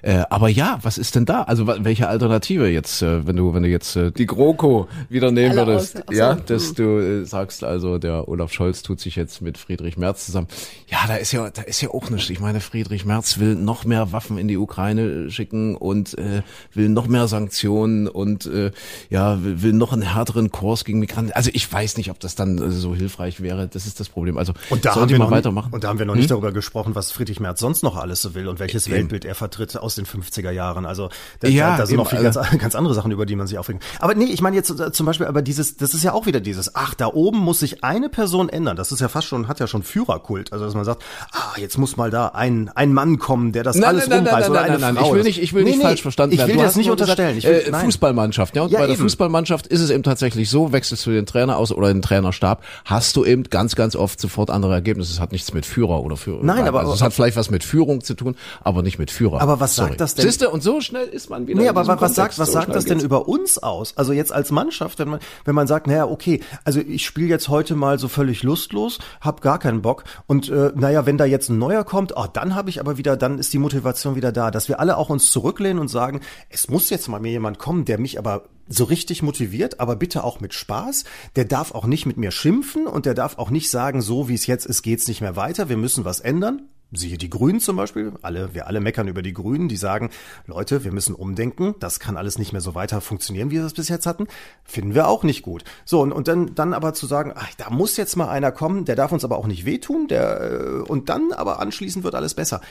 Äh, aber ja, was ist denn da? Also welche Alternative jetzt, äh, wenn du, wenn du jetzt äh, die GroKo wieder nehmen würdest? Aus, ja, dass hm. du äh, sagst, also der Olaf Scholz tut sich jetzt mit Friedrich Merz zusammen. Ja, da ist ja, da ist ja auch nichts. Ich meine, Friedrich Merz will noch mehr Waffen in die Ukraine schicken und äh, will noch mehr Sanktionen und äh, ja, will, will noch einen härteren Kurs gegen Migranten. Also ich weiß nicht, ob das dann äh, so hilfreich wäre. Das ist das Problem. Also und da haben wir noch weitermachen. Und da haben wir noch nicht hm? darüber gesprochen, was Friedrich Merz sonst noch alles so will und welches eben. Weltbild er vertritt aus den 50er Jahren. Also da, ja, da, sind noch ganz, ganz andere Sachen, über die man sich aufregen. Aber nee, ich meine jetzt äh, zum Beispiel, aber dieses, das ist ja auch wieder dieses, ach, da oben muss sich eine Person ändern. Das ist ja fast schon, hat ja schon Führerkult. Also dass man sagt, ah, jetzt muss mal da ein, ein Mann kommen, der das nein, alles nein, rumreißt. Nein, oder nein, nein, Ich will nicht, ich will nee, nicht nee, falsch verstanden werden. Ich will das nicht unterstellen. Gesagt, ich will, äh, Fußballmannschaft, ja. Und ja, bei der eben. Fußballmannschaft ist es eben tatsächlich so, wechselst du den Trainer aus oder den Trainerstab, hast du eben ganz, ganz oft sofort andere Ergebnisse. Es hat nichts mit Führer oder Führer. Nein, aber also es hat vielleicht was mit Führung zu tun, aber nicht mit Führer. Aber was Sorry. sagt das denn? Siehste, und so schnell ist man wieder. Nee, aber was sagt, was so sagt das denn über uns aus? Also jetzt als Mannschaft, wenn man, wenn man sagt, naja, okay, also ich spiele jetzt heute mal so völlig lustlos, hab gar keinen Bock und äh, naja, wenn da jetzt ein neuer kommt, oh, dann habe ich aber wieder, dann ist die Motivation wieder da, dass wir alle auch uns zurücklehnen und sagen, es muss jetzt mal mir jemand kommen, der mich aber so richtig motiviert, aber bitte auch mit Spaß. Der darf auch nicht mit mir schimpfen und der darf auch nicht sagen, so wie es jetzt ist, geht's nicht mehr weiter, wir müssen was ändern. Siehe die Grünen zum Beispiel, alle, wir alle meckern über die Grünen, die sagen, Leute, wir müssen umdenken, das kann alles nicht mehr so weiter funktionieren, wie wir es bis jetzt hatten, finden wir auch nicht gut. So, und, und dann, dann aber zu sagen, ach, da muss jetzt mal einer kommen, der darf uns aber auch nicht wehtun, der, äh, und dann aber anschließend wird alles besser.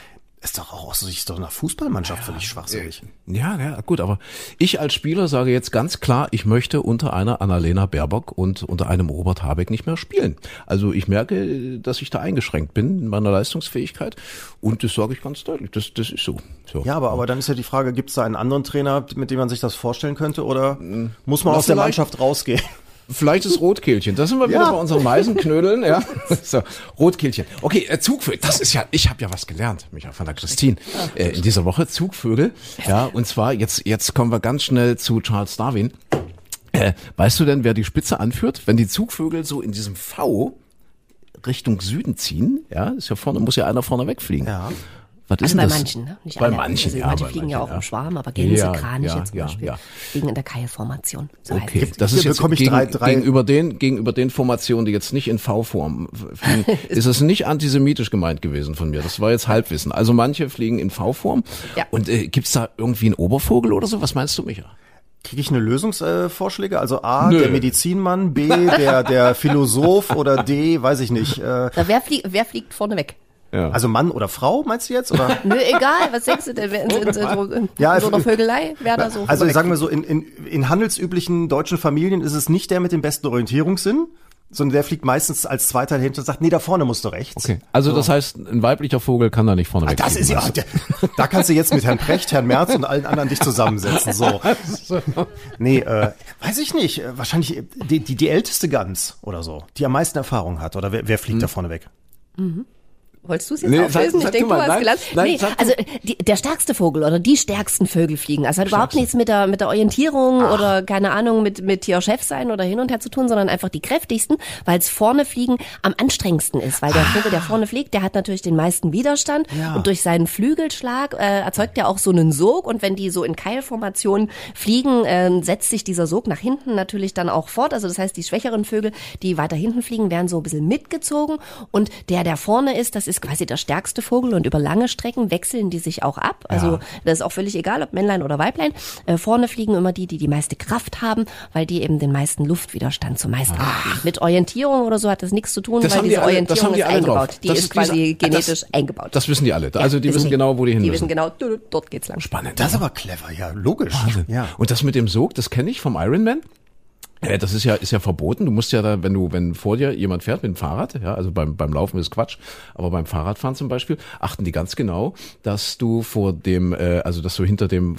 Ist doch auch aus Sicht doch einer Fußballmannschaft ja, völlig schwachsinnig. Ja, ja, gut, aber ich als Spieler sage jetzt ganz klar, ich möchte unter einer Annalena Baerbock und unter einem Robert Habeck nicht mehr spielen. Also ich merke, dass ich da eingeschränkt bin in meiner Leistungsfähigkeit und das sage ich ganz deutlich, das, das ist so. so. Ja, aber, aber dann ist ja die Frage, gibt es da einen anderen Trainer, mit dem man sich das vorstellen könnte oder hm. muss man aus der Mannschaft rausgehen? Vielleicht ist Rotkehlchen. Da sind wir wieder ja. bei unseren Meisenknödeln. Ja, so Rotkehlchen. Okay, äh, Zugvögel. Das ist ja, ich habe ja was gelernt, Micha von der Christine äh, in dieser Woche. Zugvögel. Ja, und zwar jetzt jetzt kommen wir ganz schnell zu Charles Darwin. Äh, weißt du denn, wer die Spitze anführt, wenn die Zugvögel so in diesem V Richtung Süden ziehen? Ja, ist ja vorne muss ja einer vorne wegfliegen. Ja. Was also ist bei das? manchen, ne? Nicht bei alle. manchen, also ja. Manche fliegen ja auch ja. im Schwarm, aber Gänse, ja, Kraniche ja, zum Beispiel, ja. fliegen in der Keilformation. So okay, heißt das ist jetzt gegen, drei, drei gegenüber den gegenüber den Formationen, die jetzt nicht in V-Form fliegen, ist es nicht antisemitisch gemeint gewesen von mir. Das war jetzt Halbwissen. Also manche fliegen in V-Form. Ja. Und äh, gibt's da irgendwie einen Obervogel oder so? Was meinst du, Micha? Kriege ich eine Lösungsvorschläge? Äh, also A, Nö. der Medizinmann, B, der, der Philosoph oder D, weiß ich nicht. Äh, wer, flie wer fliegt vorne weg? Ja. Also Mann oder Frau, meinst du jetzt? Oder? Nö, egal, was denkst du denn? In, in, in, so, in ja, so einer Vögelei wer da so. Also sagen wir so, in, in, in handelsüblichen deutschen Familien ist es nicht der mit dem besten Orientierungssinn, sondern der fliegt meistens als Zweiter hinter und sagt, nee, da vorne musst du rechts. Okay. Also so. das heißt, ein weiblicher Vogel kann da nicht vorne ah, weg. Das ist ja, der, da kannst du jetzt mit Herrn Precht, Herrn Merz und allen anderen dich zusammensetzen. So. Nee, äh, weiß ich nicht. Wahrscheinlich die, die, die älteste Gans oder so, die am meisten Erfahrung hat. Oder wer, wer fliegt hm. da vorne weg? Mhm. Wolltest du es jetzt nee, auflösen? Sag, ich denke, du, hast nein, gelernt. Nein, nee, also die, der stärkste Vogel oder die stärksten Vögel fliegen. Also hat überhaupt nichts mit der mit der Orientierung Ach. oder keine Ahnung mit mit hier Chef sein oder hin und her zu tun, sondern einfach die kräftigsten, weil es vorne fliegen am anstrengendsten ist. Weil der ah. Vogel, der vorne fliegt, der hat natürlich den meisten Widerstand ja. und durch seinen Flügelschlag äh, erzeugt er auch so einen Sog und wenn die so in Keilformation fliegen, äh, setzt sich dieser Sog nach hinten natürlich dann auch fort. Also das heißt, die schwächeren Vögel, die weiter hinten fliegen, werden so ein bisschen mitgezogen und der, der vorne ist, das ist ist quasi der stärkste Vogel und über lange Strecken wechseln die sich auch ab. Also ja. das ist auch völlig egal, ob Männlein oder Weiblein. Äh, vorne fliegen immer die, die die meiste Kraft haben, weil die eben den meisten Luftwiderstand zumeist ah. haben. Mit Orientierung oder so hat das nichts zu tun, das weil diese alle, Orientierung ist eingebaut. Drauf. Die das ist quasi genetisch das, eingebaut. Das wissen die alle. Also die wissen, wissen genau, wo die hin Die wissen genau, dort geht's lang. Spannend. Das ist aber clever, ja, logisch. Wahnsinn. Ja. Und das mit dem Sog, das kenne ich vom Ironman. Ja, das ist ja, ist ja verboten. Du musst ja da, wenn du, wenn vor dir jemand fährt mit dem Fahrrad, ja, also beim, beim Laufen ist Quatsch, aber beim Fahrradfahren zum Beispiel, achten die ganz genau, dass du vor dem, äh, also dass du hinter dem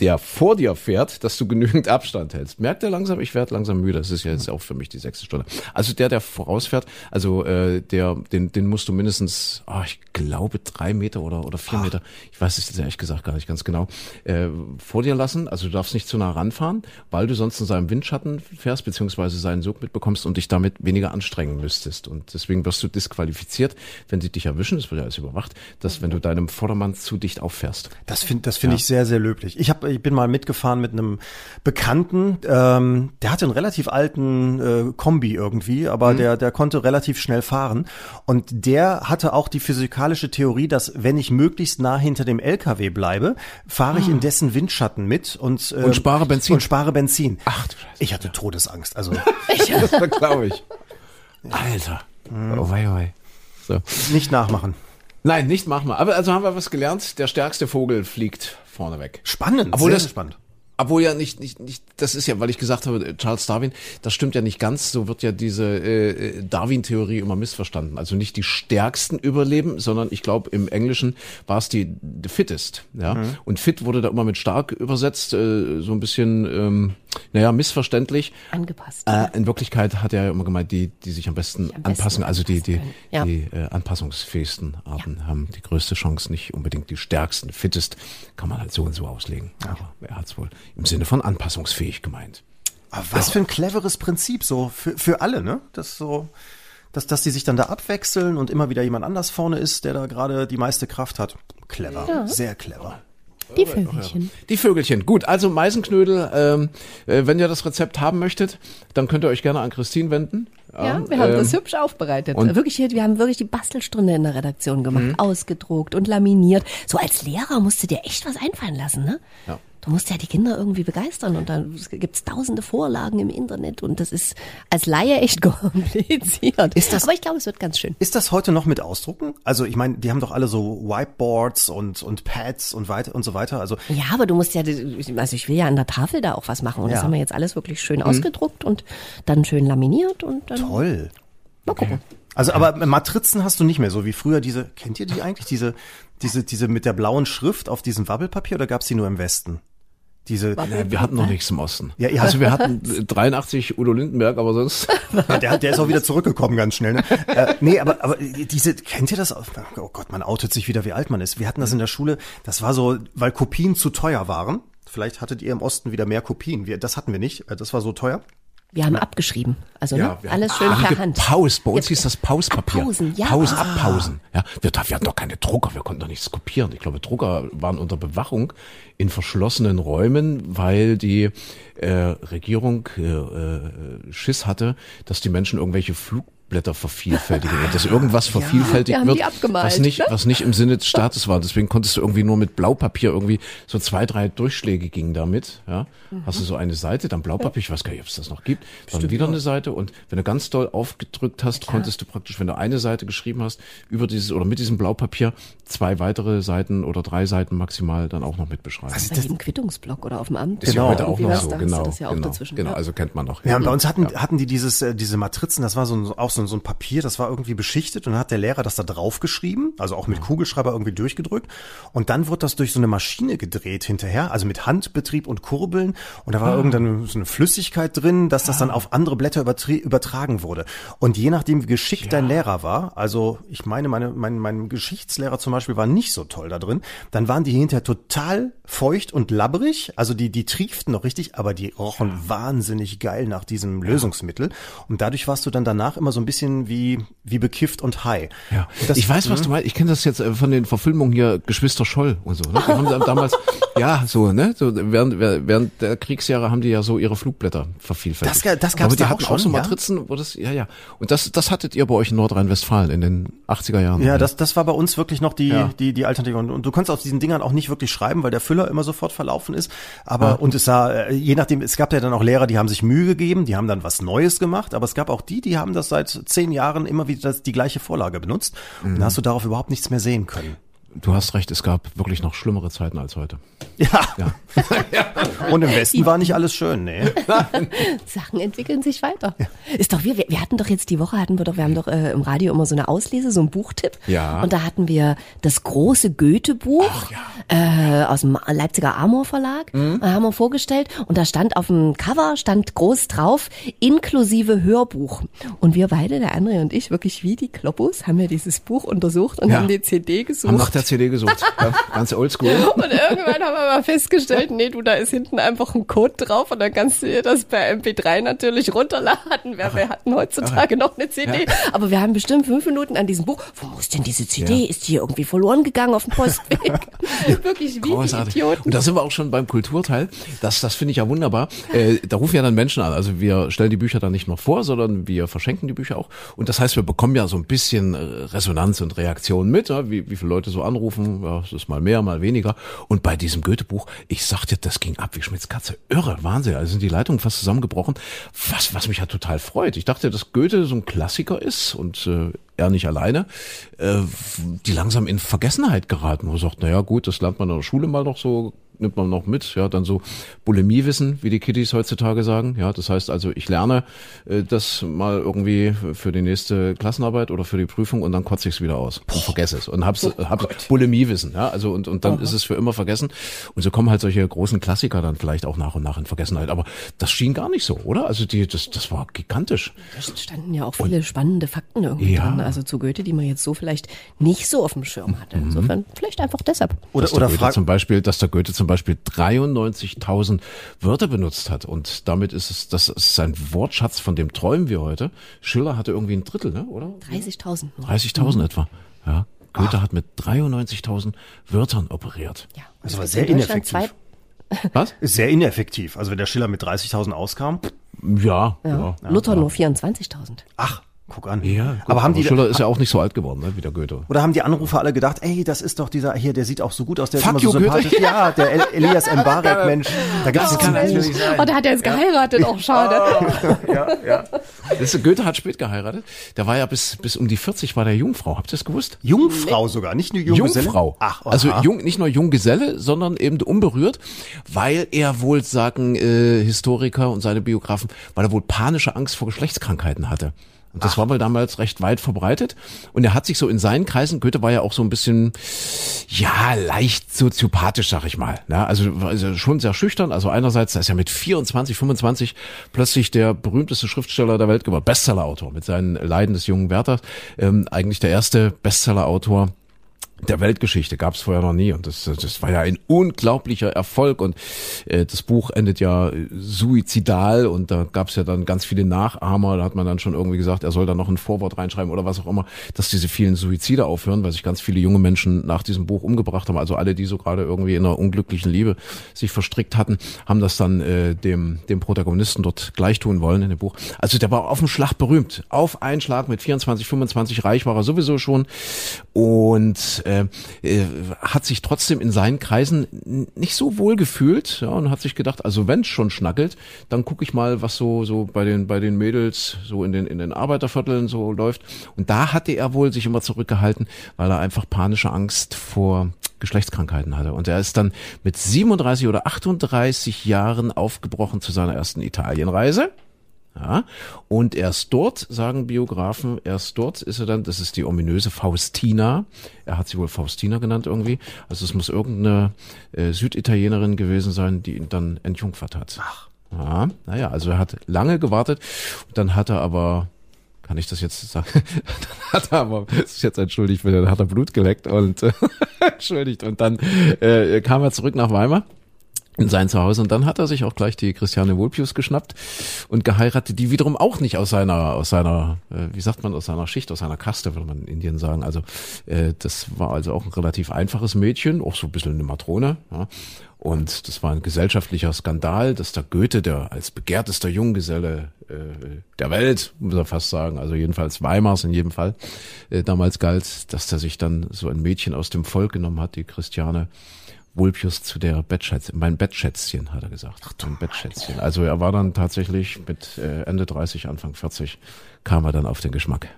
der vor dir fährt, dass du genügend Abstand hältst. Merkt er langsam, ich werde langsam müde. Das ist ja jetzt auch für mich die sechste Stunde. Also der, der vorausfährt, also äh, der, den, den musst du mindestens, oh, ich glaube drei Meter oder oder vier Ach. Meter, ich weiß es jetzt ehrlich gesagt gar nicht ganz genau, äh, vor dir lassen. Also du darfst nicht zu nah ranfahren, weil du sonst in seinem Windschatten fährst beziehungsweise seinen Sog mitbekommst und dich damit weniger anstrengen müsstest. Und deswegen wirst du disqualifiziert, wenn sie dich erwischen. Das wird ja alles überwacht, dass wenn du deinem Vordermann zu dicht auffährst. Das finde, das finde ja. ich sehr, sehr löblich. Ich habe ich bin mal mitgefahren mit einem Bekannten, ähm, der hatte einen relativ alten äh, Kombi irgendwie, aber mhm. der, der konnte relativ schnell fahren. Und der hatte auch die physikalische Theorie, dass wenn ich möglichst nah hinter dem LKW bleibe, fahre ich ah. in dessen Windschatten mit und, äh, und spare Benzin. Und spare Benzin. Ach du Scheiße. Ich hatte Todesangst. Also das glaube ich. Alter. Mhm. Oh wei, oh wei. So. Nicht nachmachen. Nein, nicht machen wir. Aber also haben wir was gelernt. Der stärkste Vogel fliegt vorneweg. Spannend, Obwohl sehr das, spannend. Obwohl ja nicht, nicht, nicht, das ist ja, weil ich gesagt habe, Charles Darwin, das stimmt ja nicht ganz, so wird ja diese äh, Darwin-Theorie immer missverstanden. Also nicht die stärksten überleben, sondern ich glaube, im Englischen war es die the fittest. Ja? Mhm. Und fit wurde da immer mit stark übersetzt, äh, so ein bisschen, ähm, naja, missverständlich. Angepasst. Äh, in Wirklichkeit hat er ja immer gemeint, die, die sich am besten, am besten anpassen, also die, die, ja. die äh, anpassungsfähigsten Arten ja. haben die größte Chance, nicht unbedingt die stärksten, fittest, kann man halt so und so auslegen. Ja. Aber er hat es wohl im Sinne von anpassungsfähig gemeint. Aber was für ein cleveres Prinzip, so für, für alle, ne? Das so, dass, dass die sich dann da abwechseln und immer wieder jemand anders vorne ist, der da gerade die meiste Kraft hat. Clever, ja. sehr clever. Die Vögelchen. Die Vögelchen. Gut, also Meisenknödel, ähm, äh, wenn ihr das Rezept haben möchtet, dann könnt ihr euch gerne an Christine wenden. Ja, wir haben ähm, das hübsch aufbereitet. Und wirklich, wir haben wirklich die Bastelstunde in der Redaktion gemacht, mhm. ausgedruckt und laminiert. So als Lehrer musst du dir echt was einfallen lassen, ne? Ja du musst ja die Kinder irgendwie begeistern und dann gibt's tausende Vorlagen im Internet und das ist als Laie echt kompliziert. Ist das, Aber ich glaube, es wird ganz schön. Ist das heute noch mit Ausdrucken? Also ich meine, die haben doch alle so Whiteboards und, und Pads und weiter und so weiter. Also ja, aber du musst ja, also ich will ja an der Tafel da auch was machen und ja. das haben wir jetzt alles wirklich schön mhm. ausgedruckt und dann schön laminiert und dann. Toll. Mal gucken. Also aber Matrizen hast du nicht mehr, so wie früher diese, kennt ihr die eigentlich, diese, diese, diese mit der blauen Schrift auf diesem Wabbelpapier oder gab's die nur im Westen? Diese, ja, wir hatten noch nichts im Osten. Ja, ja. Also wir hatten 83 Udo Lindenberg, aber sonst. der, der ist auch wieder zurückgekommen ganz schnell. Ne? äh, nee, aber, aber diese, kennt ihr das? Oh Gott, man outet sich wieder, wie alt man ist. Wir hatten das in der Schule, das war so, weil Kopien zu teuer waren. Vielleicht hattet ihr im Osten wieder mehr Kopien. Wir, das hatten wir nicht. Das war so teuer. Wir haben abgeschrieben. Also ja, ne? alles schön per Hand. Paus, bei uns hieß das Pauspapier. Pausen, ja. Paus, ah. abpausen. Ja, wir, wir hatten doch keine Drucker, wir konnten doch nichts kopieren. Ich glaube, Drucker waren unter Bewachung in verschlossenen Räumen, weil die äh, Regierung äh, äh, Schiss hatte, dass die Menschen irgendwelche Flug Blätter vervielfältigen und dass irgendwas vervielfältigt ja, wird, was nicht, ne? was nicht im Sinne des Staates war. Deswegen konntest du irgendwie nur mit Blaupapier irgendwie so zwei, drei Durchschläge gingen damit. Ja, mhm. hast du so eine Seite, dann Blaupapier, ich weiß gar nicht, ob es das noch gibt, dann Stimmt, wieder ja. eine Seite und wenn du ganz doll aufgedrückt hast, Klar. konntest du praktisch, wenn du eine Seite geschrieben hast, über dieses oder mit diesem Blaupapier zwei weitere Seiten oder drei Seiten maximal dann auch noch mit beschreiben. Was ist das? Im Quittungsblock oder auf dem Amt. Ist genau. ja heute auch noch so, genau. Ja genau, genau, also kennt man noch. Ja, und bei uns hatten, hatten die dieses, äh, diese Matrizen, das war so ein, auch so so, so ein Papier, das war irgendwie beschichtet und dann hat der Lehrer das da drauf geschrieben, also auch mit Kugelschreiber irgendwie durchgedrückt. Und dann wurde das durch so eine Maschine gedreht hinterher, also mit Handbetrieb und Kurbeln. Und da war ah. irgendeine so eine Flüssigkeit drin, dass das dann auf andere Blätter übertragen wurde. Und je nachdem, wie geschickt ja. dein Lehrer war, also ich meine, meine, mein, mein Geschichtslehrer zum Beispiel war nicht so toll da drin, dann waren die hinterher total feucht und labberig, also die, die trieften noch richtig, aber die rochen ja. wahnsinnig geil nach diesem Lösungsmittel. Und dadurch warst du dann danach immer so ein bisschen wie, wie bekifft und high. Ja. Das, ich weiß, was du meinst. Ich kenne das jetzt äh, von den Verfilmungen hier Geschwister Scholl und so. Ne? Die haben damals, ja, so, ne? So, während, während der Kriegsjahre haben die ja so ihre Flugblätter vervielfältigt. Das, das gab's Aber die da hatten auch, schon, so Matrizen, ja? wo das, ja, ja. Und das, das hattet ihr bei euch in Nordrhein-Westfalen in den 80er Jahren. Ja, das, das war bei uns wirklich noch die, ja. die, die Alternative. Und, und du konntest auf diesen Dingern auch nicht wirklich schreiben, weil der Füller immer sofort verlaufen ist. Aber, ja. und es sah, äh, je nachdem, es gab ja dann auch Lehrer, die haben sich Mühe gegeben, die haben dann was Neues gemacht. Aber es gab auch die, die haben das seit zehn Jahren immer wieder die gleiche Vorlage benutzt. Mhm. Und dann hast du darauf überhaupt nichts mehr sehen können. Du hast recht, es gab wirklich noch schlimmere Zeiten als heute. Ja. ja. Und im Westen war nicht alles schön, nee. Sachen entwickeln sich weiter. Ja. Ist doch wir, wir hatten doch jetzt die Woche hatten wir doch, wir haben doch äh, im Radio immer so eine Auslese, so ein Buchtipp. Ja. Und da hatten wir das große Goethe-Buch ja. äh, aus dem Leipziger Amor Verlag, mhm. haben wir vorgestellt. Und da stand auf dem Cover stand groß drauf inklusive Hörbuch. Und wir beide, der André und ich, wirklich wie die Kloppus, haben wir dieses Buch untersucht und ja. haben die CD gesucht der CD gesucht. Ja, ganz oldschool. Und irgendwann haben wir mal festgestellt, nee, du, da ist hinten einfach ein Code drauf und dann kannst du dir das per MP3 natürlich runterladen. Wer, wir hatten heutzutage Aha. noch eine CD. Ja. Aber wir haben bestimmt fünf Minuten an diesem Buch. Wo muss denn diese CD? Ja. Ist die irgendwie verloren gegangen auf dem Postweg? Wirklich wie Großartig. Idioten. Und da sind wir auch schon beim Kulturteil. Das, das finde ich ja wunderbar. Äh, da rufen ja dann Menschen an. Also wir stellen die Bücher dann nicht nur vor, sondern wir verschenken die Bücher auch. Und das heißt, wir bekommen ja so ein bisschen äh, Resonanz und Reaktion mit, wie, wie viele Leute so anrufen, ja, es ist mal mehr, mal weniger. Und bei diesem Goethe-Buch, ich sagte, das ging ab wie Schmitz Katze. Irre, Wahnsinn. Also sind die Leitungen fast zusammengebrochen. Was, was mich ja total freut. Ich dachte, dass Goethe so ein Klassiker ist und äh, er nicht alleine, äh, die langsam in Vergessenheit geraten. Wo er sagt, naja gut, das lernt man in der Schule mal noch so nimmt man noch mit, ja, dann so Bulimiewissen, wie die Kiddies heutzutage sagen, ja, das heißt also, ich lerne äh, das mal irgendwie für die nächste Klassenarbeit oder für die Prüfung und dann kotze ich es wieder aus und vergesse es und hab's, oh hab's Bulimiewissen, ja, also und, und dann Aha. ist es für immer vergessen und so kommen halt solche großen Klassiker dann vielleicht auch nach und nach in Vergessenheit, aber das schien gar nicht so, oder? Also die, das, das war gigantisch. Da standen ja auch viele und, spannende Fakten irgendwie ja. drin, also zu Goethe, die man jetzt so vielleicht nicht so auf dem Schirm hatte. Mhm. Insofern mhm. vielleicht einfach deshalb. Oder, oder Goethe zum Beispiel, dass der Goethe zum Beispiel 93.000 Wörter benutzt hat. Und damit ist es, das ist ein Wortschatz, von dem träumen wir heute. Schiller hatte irgendwie ein Drittel, ne? oder? 30.000. 30.000 mhm. etwa, ja. Goethe Ach. hat mit 93.000 Wörtern operiert. Ja. Das war sehr ineffektiv. Was? Ist sehr ineffektiv. Also wenn der Schiller mit 30.000 auskam. Ja, ja. ja. Luther ja. nur 24.000. Ach, Guck an. Ja, gut, aber haben die Schiller ist ja auch nicht so alt geworden, ne, wie der Goethe. Oder haben die Anrufer alle gedacht, ey, das ist doch dieser hier, der sieht auch so gut aus, der Fuck ist immer so sympathisch. Goethe. Ja, der El Elias Mbarek, Mensch. Da gibt's oh, natürlich sein. Oh, der hat ja jetzt geheiratet, auch schade. Oh, ja, ja. Das ist, Goethe hat spät geheiratet. Der war ja bis bis um die 40 war der Jungfrau. Habt ihr das gewusst? Jungfrau nee. sogar, nicht nur Junggeselle. Jungfrau. Ach, aha. also jung, nicht nur Junggeselle, sondern eben unberührt, weil er wohl sagen äh, Historiker und seine Biografen, weil er wohl panische Angst vor Geschlechtskrankheiten hatte. Und das Ach. war wohl damals recht weit verbreitet. Und er hat sich so in seinen Kreisen, Goethe war ja auch so ein bisschen, ja, leicht soziopathisch, sag ich mal. Ja, also, also schon sehr schüchtern. Also einerseits, da ist ja mit 24, 25 plötzlich der berühmteste Schriftsteller der Welt geworden, Bestsellerautor mit seinen Leiden des jungen Werthers. Ähm, eigentlich der erste Bestsellerautor der Weltgeschichte gab es vorher noch nie und das, das war ja ein unglaublicher Erfolg und äh, das Buch endet ja suizidal und da gab es ja dann ganz viele Nachahmer, da hat man dann schon irgendwie gesagt, er soll da noch ein Vorwort reinschreiben oder was auch immer, dass diese vielen Suizide aufhören, weil sich ganz viele junge Menschen nach diesem Buch umgebracht haben, also alle, die so gerade irgendwie in einer unglücklichen Liebe sich verstrickt hatten, haben das dann äh, dem, dem Protagonisten dort gleich tun wollen in dem Buch. Also der war auf dem Schlag berühmt, auf einen Schlag mit 24, 25 reich war er sowieso schon. Und äh, äh, hat sich trotzdem in seinen Kreisen nicht so wohl gefühlt ja, und hat sich gedacht, also wenn es schon schnackelt, dann gucke ich mal, was so so bei den bei den Mädels so in den in den Arbeitervierteln so läuft. Und da hatte er wohl sich immer zurückgehalten, weil er einfach panische Angst vor Geschlechtskrankheiten hatte. Und er ist dann mit 37 oder 38 Jahren aufgebrochen zu seiner ersten Italienreise. Ja, und erst dort, sagen Biografen, erst dort ist er dann, das ist die ominöse Faustina. Er hat sie wohl Faustina genannt irgendwie. Also es muss irgendeine äh, Süditalienerin gewesen sein, die ihn dann entjungfert hat. Ach. Ja, naja, also er hat lange gewartet. Dann hat er aber kann ich das jetzt sagen? dann hat er aber, das ist jetzt entschuldigt, dann hat er Blut geleckt und äh, entschuldigt. Und dann äh, kam er zurück nach Weimar in sein Zuhause und dann hat er sich auch gleich die Christiane Vulpius geschnappt und geheiratet, die wiederum auch nicht aus seiner aus seiner äh, wie sagt man aus seiner Schicht aus seiner Kaste würde man in Indien sagen also äh, das war also auch ein relativ einfaches Mädchen auch so ein bisschen eine Matrone ja. und das war ein gesellschaftlicher Skandal dass der Goethe der als begehrtester Junggeselle äh, der Welt muss er fast sagen also jedenfalls Weimars in jedem Fall äh, damals galt dass der sich dann so ein Mädchen aus dem Volk genommen hat die Christiane Vulpius zu der Bettschätzchen, mein Bettschätzchen, hat er gesagt. Ach, mein Bettschätzchen. Also er war dann tatsächlich mit äh, Ende 30, Anfang 40, kam er dann auf den Geschmack.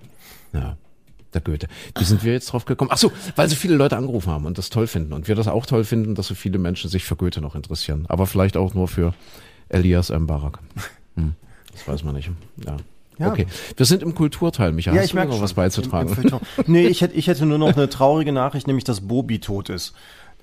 Ja. Der Goethe. Wie sind wir jetzt drauf gekommen? Ach so, weil so viele Leute angerufen haben und das toll finden. Und wir das auch toll finden, dass so viele Menschen sich für Goethe noch interessieren. Aber vielleicht auch nur für Elias M. Barak. Hm, das weiß man nicht. Ja. Ja. Okay, wir sind im Kulturteil, Michael. Ja, ich merke noch was beizutragen? Im, im nee, ich hätte, ich hätte nur noch eine traurige Nachricht, nämlich dass Bobi tot ist.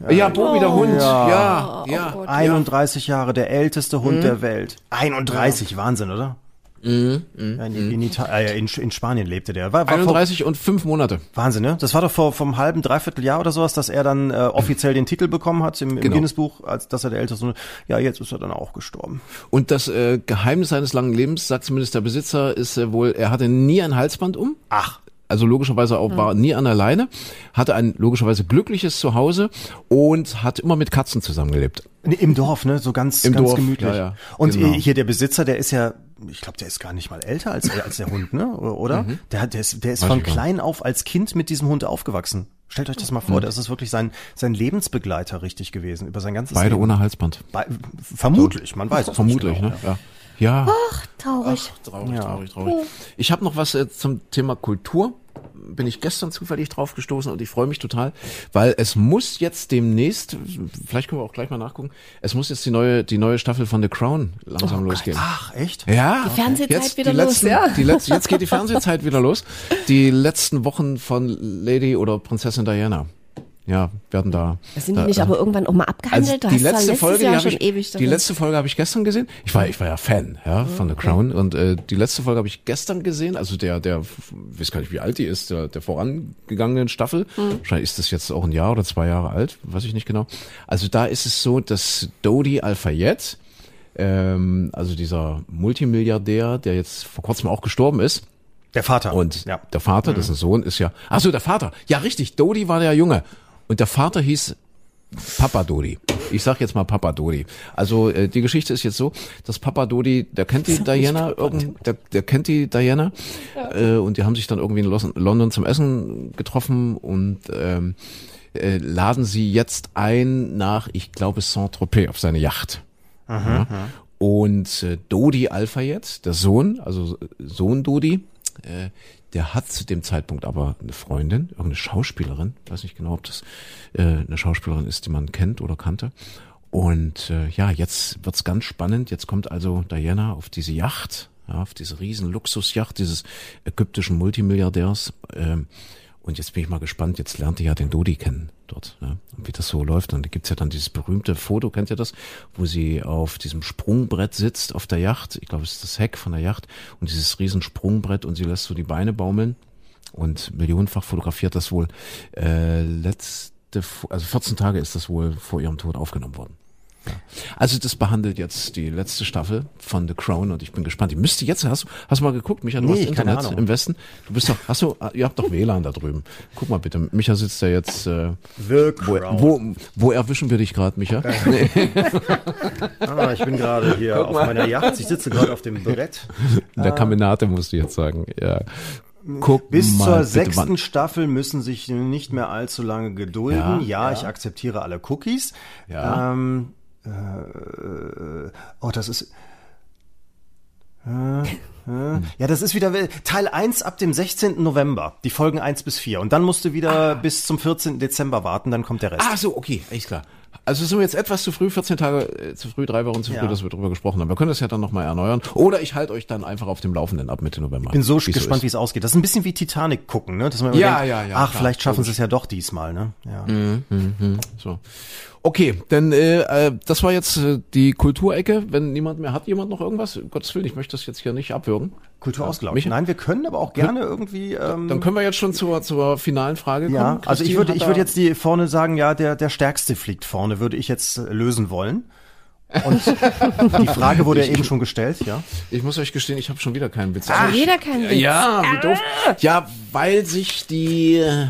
Ja, Bobi, der Hund. Ja, ja. ja. Oh 31 Jahre, der älteste Hund mhm. der Welt. 31, ja. Wahnsinn, oder? Mhm, mh, in, in, Italien, äh, in, in, Spanien lebte der. War, war 31 vor, und fünf Monate. Wahnsinn, ne? Das war doch vor vom halben, dreiviertel Jahr oder sowas, dass er dann äh, offiziell den Titel bekommen hat im, im genau. Guinness-Buch, als dass er der älteste Hund. Ja, jetzt ist er dann auch gestorben. Und das äh, Geheimnis seines langen Lebens, sagt zumindest der Besitzer, ist äh, wohl, er hatte nie ein Halsband um. Ach also logischerweise auch war nie an der Leine, hatte ein logischerweise glückliches Zuhause und hat immer mit Katzen zusammengelebt. Im Dorf, ne? So ganz, Im ganz Dorf, gemütlich. Ja, ja, und genau. hier der Besitzer, der ist ja, ich glaube, der ist gar nicht mal älter als, als der Hund, ne? Oder? Mhm. Der, der ist, der ist von klein auf als Kind mit diesem Hund aufgewachsen. Stellt euch das mal vor, das ist wirklich sein, sein Lebensbegleiter richtig gewesen, über sein ganzes Beide Leben. ohne Halsband. Be vermutlich, man weiß es Vermutlich, nicht genau. ne? Ja. Ja. Ach, traurig. Ach, traurig, traurig, traurig. Ich habe noch was äh, zum Thema Kultur. Bin ich gestern zufällig drauf gestoßen und ich freue mich total, weil es muss jetzt demnächst, vielleicht können wir auch gleich mal nachgucken, es muss jetzt die neue die neue Staffel von The Crown langsam losgehen. Ach, echt? Ja. Die Fernsehzeit jetzt wieder die los, letzten, ja. Die letzten, jetzt geht die Fernsehzeit wieder los. Die letzten Wochen von Lady oder Prinzessin Diana. Ja, werden da. Das sind da, die nicht äh, aber irgendwann auch mal abgehandelt? also die letzte Folge, die Jahr habe schon ich, ewig die letzte Folge habe ich gestern gesehen. Ich war, ich war ja Fan, ja, von The Crown und äh, die letzte Folge habe ich gestern gesehen. Also der, der, ich weiß gar nicht, wie alt die ist, der, der vorangegangenen Staffel. Wahrscheinlich ist das jetzt auch ein Jahr oder zwei Jahre alt, weiß ich nicht genau. Also da ist es so, dass Dodi Al-Fayed, ähm, also dieser Multimilliardär, der jetzt vor kurzem auch gestorben ist, Der Vater. und ja. der Vater, dessen Sohn ist ja. Ach so, der Vater. Ja, richtig. Dodi war der Junge. Und der Vater hieß Papa Dodi. Ich sag jetzt mal Papa Dodi. Also äh, die Geschichte ist jetzt so, dass Papa Dodi, der kennt die Diana, irgend, der, der kennt die Diana äh, und die haben sich dann irgendwie in London zum Essen getroffen und ähm, äh, laden sie jetzt ein nach, ich glaube, Saint-Tropez auf seine Yacht. Ja. Und äh, Dodi Al-Fayed, der Sohn, also Sohn Dodi, äh, der hat zu dem Zeitpunkt aber eine Freundin, irgendeine Schauspielerin, weiß nicht genau, ob das äh, eine Schauspielerin ist, die man kennt oder kannte. Und äh, ja, jetzt wird's ganz spannend. Jetzt kommt also Diana auf diese Yacht, ja, auf diese riesen Luxusjacht dieses ägyptischen Multimilliardärs. Ähm, und jetzt bin ich mal gespannt, jetzt lernt ihr ja den Dodi kennen dort, ne? und wie das so läuft. Und da gibt's ja dann dieses berühmte Foto, kennt ihr das, wo sie auf diesem Sprungbrett sitzt auf der Yacht. Ich glaube, es ist das Heck von der Yacht und dieses riesen Sprungbrett und sie lässt so die Beine baumeln und millionenfach fotografiert das wohl äh, letzte, also 14 Tage ist das wohl vor ihrem Tod aufgenommen worden. Ja. Also das behandelt jetzt die letzte Staffel von The Crown und ich bin gespannt. Ich müsste jetzt, hast du, hast du mal geguckt, Micha, du Nee, hast keine Internet Ahnung. im Westen. Du bist doch, hast du, ihr habt doch WLAN da drüben. Guck mal bitte, Micha sitzt da jetzt, äh, The wo, Crown. wo, wo erwischen wir dich gerade, Micha? Ah, ich bin gerade hier auf meiner Yacht. Ich sitze gerade auf dem Brett. In der Kaminate musst du jetzt sagen, ja. Guck Bis mal, zur sechsten wann- Staffel müssen sich nicht mehr allzu lange gedulden. Ja, Ja, ja. ich akzeptiere alle Cookies. Ja. Ähm, äh, oh, das ist. Äh, äh, ja, das ist wieder Teil 1 ab dem 16. November, die Folgen 1 bis 4. Und dann musst du wieder bis zum 14. Dezember warten, dann kommt der Rest. Ah, so, okay, alles klar. Also sind wir jetzt etwas zu früh, 14 Tage äh, zu früh, drei Wochen zu früh, Ja. dass wir drüber gesprochen haben. Wir können das ja dann nochmal erneuern. Oder ich halte euch dann einfach auf dem Laufenden ab Mitte November. Ich bin so gespannt, wie ist. es ausgeht. Das ist ein bisschen wie Titanic gucken, ne? Dass man Ja, denkt, ja, ja, Ach, klar, vielleicht schaffen sie es ja doch diesmal, ne? Ja. So. Okay, denn äh, äh, das war jetzt äh, die Kulturecke. Wenn niemand mehr hat, jemand noch irgendwas? Um Gottes Willen, ich möchte das jetzt hier nicht abwürgen. Kultur ausgelaufen. Micha? Nein, wir können aber auch gerne irgendwie. Ähm, Dann können wir jetzt schon zur, zur finalen Frage kommen. ja, also ich würde, ich würde jetzt die vorne sagen, ja, der der stärkste fliegt vorne, würde ich jetzt äh, lösen wollen. Und die Frage wurde ja eben schon gestellt, ja. Ich muss euch gestehen, ich habe schon wieder keinen Witz. Schon wieder kein Witz. Ja, wie doof. Ja, weil sich die äh,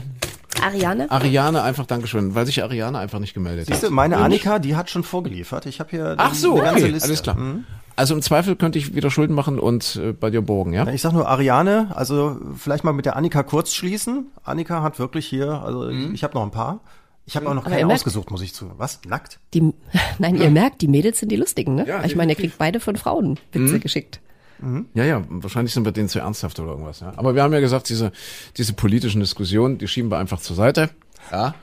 Ariane? Ariane einfach, Dankeschön, weil sich Ariane einfach nicht gemeldet Siehst hat. du, meine Annika, die hat schon vorgeliefert. Ich habe hier Ach so, eine ganze okay, Liste. alles klar. Mhm. Also im Zweifel könnte ich wieder Schulden machen und äh, bei dir borgen, ja? Ich sag nur Ariane, also vielleicht mal mit der Annika kurz schließen. Annika hat wirklich hier, also Mhm. ich, ich habe noch ein paar. Ich habe auch noch keinen merkt- ausgesucht, muss ich zu. Was? Nackt? Die, nein, ihr merkt, die Mädels sind die Lustigen, ne? Ja, ich meine, ihr kriegt beide von Frauen Witze geschickt. Ja, ja, wahrscheinlich sind wir denen zu ernsthaft oder irgendwas, ja. Aber wir haben ja gesagt, diese, diese politischen Diskussionen, die schieben wir einfach zur Seite. Ja.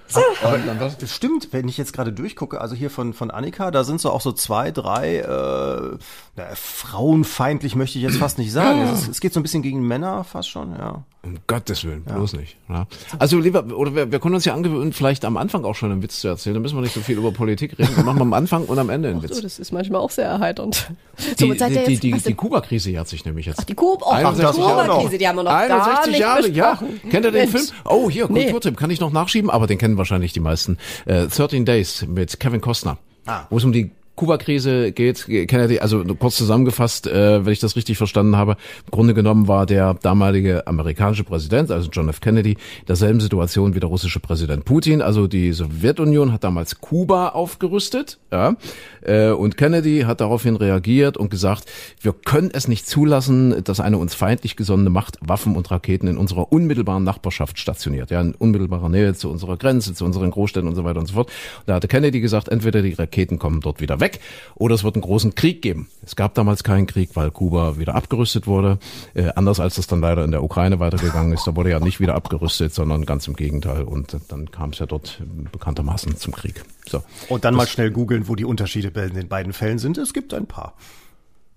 Aber dann was? Das stimmt, wenn ich jetzt gerade durchgucke, also hier von, von Annika, da sind so auch so zwei, drei, äh, na, frauenfeindlich möchte ich jetzt fast nicht sagen. Es, ist, es geht so ein bisschen gegen Männer fast schon, ja. Um Gottes Willen, bloß nicht. Ja. Also lieber, oder wir, wir können uns ja angewöhnen, vielleicht am Anfang auch schon einen Witz zu erzählen. Dann müssen wir nicht so viel über Politik reden. Wir machen am Anfang und am Ende einen So, Witz. das ist manchmal auch sehr erheiternd. Die, so, ihr die, jetzt, die, die denn? Kuba-Krise jährt sich nämlich jetzt. die Kuba, oh, ach, die 61 Jahre noch. Kuba-Krise, die haben wir noch gar 61 nicht Jahre, ja. besprochen. Kennt ihr den Mensch. Film? Oh, hier, Nee. Kulturtipp, kann ich noch nachschieben, aber den kennen wahrscheinlich die meisten. Äh, 13 Days mit Kevin Costner. Ah. Wo es um die Kuba-Krise geht, Kennedy, also kurz zusammengefasst, äh, wenn ich das richtig verstanden habe, im Grunde genommen war der damalige amerikanische Präsident, also John F. Kennedy, derselben Situation wie der russische Präsident Putin. Also die Sowjetunion hat damals Kuba aufgerüstet, ja, äh, und Kennedy hat daraufhin reagiert und gesagt, wir können es nicht zulassen, dass eine uns feindlich gesonnene Macht Waffen und Raketen in unserer unmittelbaren Nachbarschaft stationiert, ja, in unmittelbarer Nähe zu unserer Grenze, zu unseren Großstädten und so weiter und so fort. Da hatte Kennedy gesagt, entweder die Raketen kommen dort wieder weg, weg oder es wird einen großen Krieg geben. Es gab damals keinen Krieg, weil Kuba wieder abgerüstet wurde. Äh, anders als das dann leider in der Ukraine weitergegangen ist. Da wurde ja nicht wieder abgerüstet, sondern ganz im Gegenteil. Und dann kam es ja dort bekanntermaßen zum Krieg. So. Und dann das, mal schnell googeln, wo die Unterschiede in den beiden Fällen sind. Es gibt ein paar.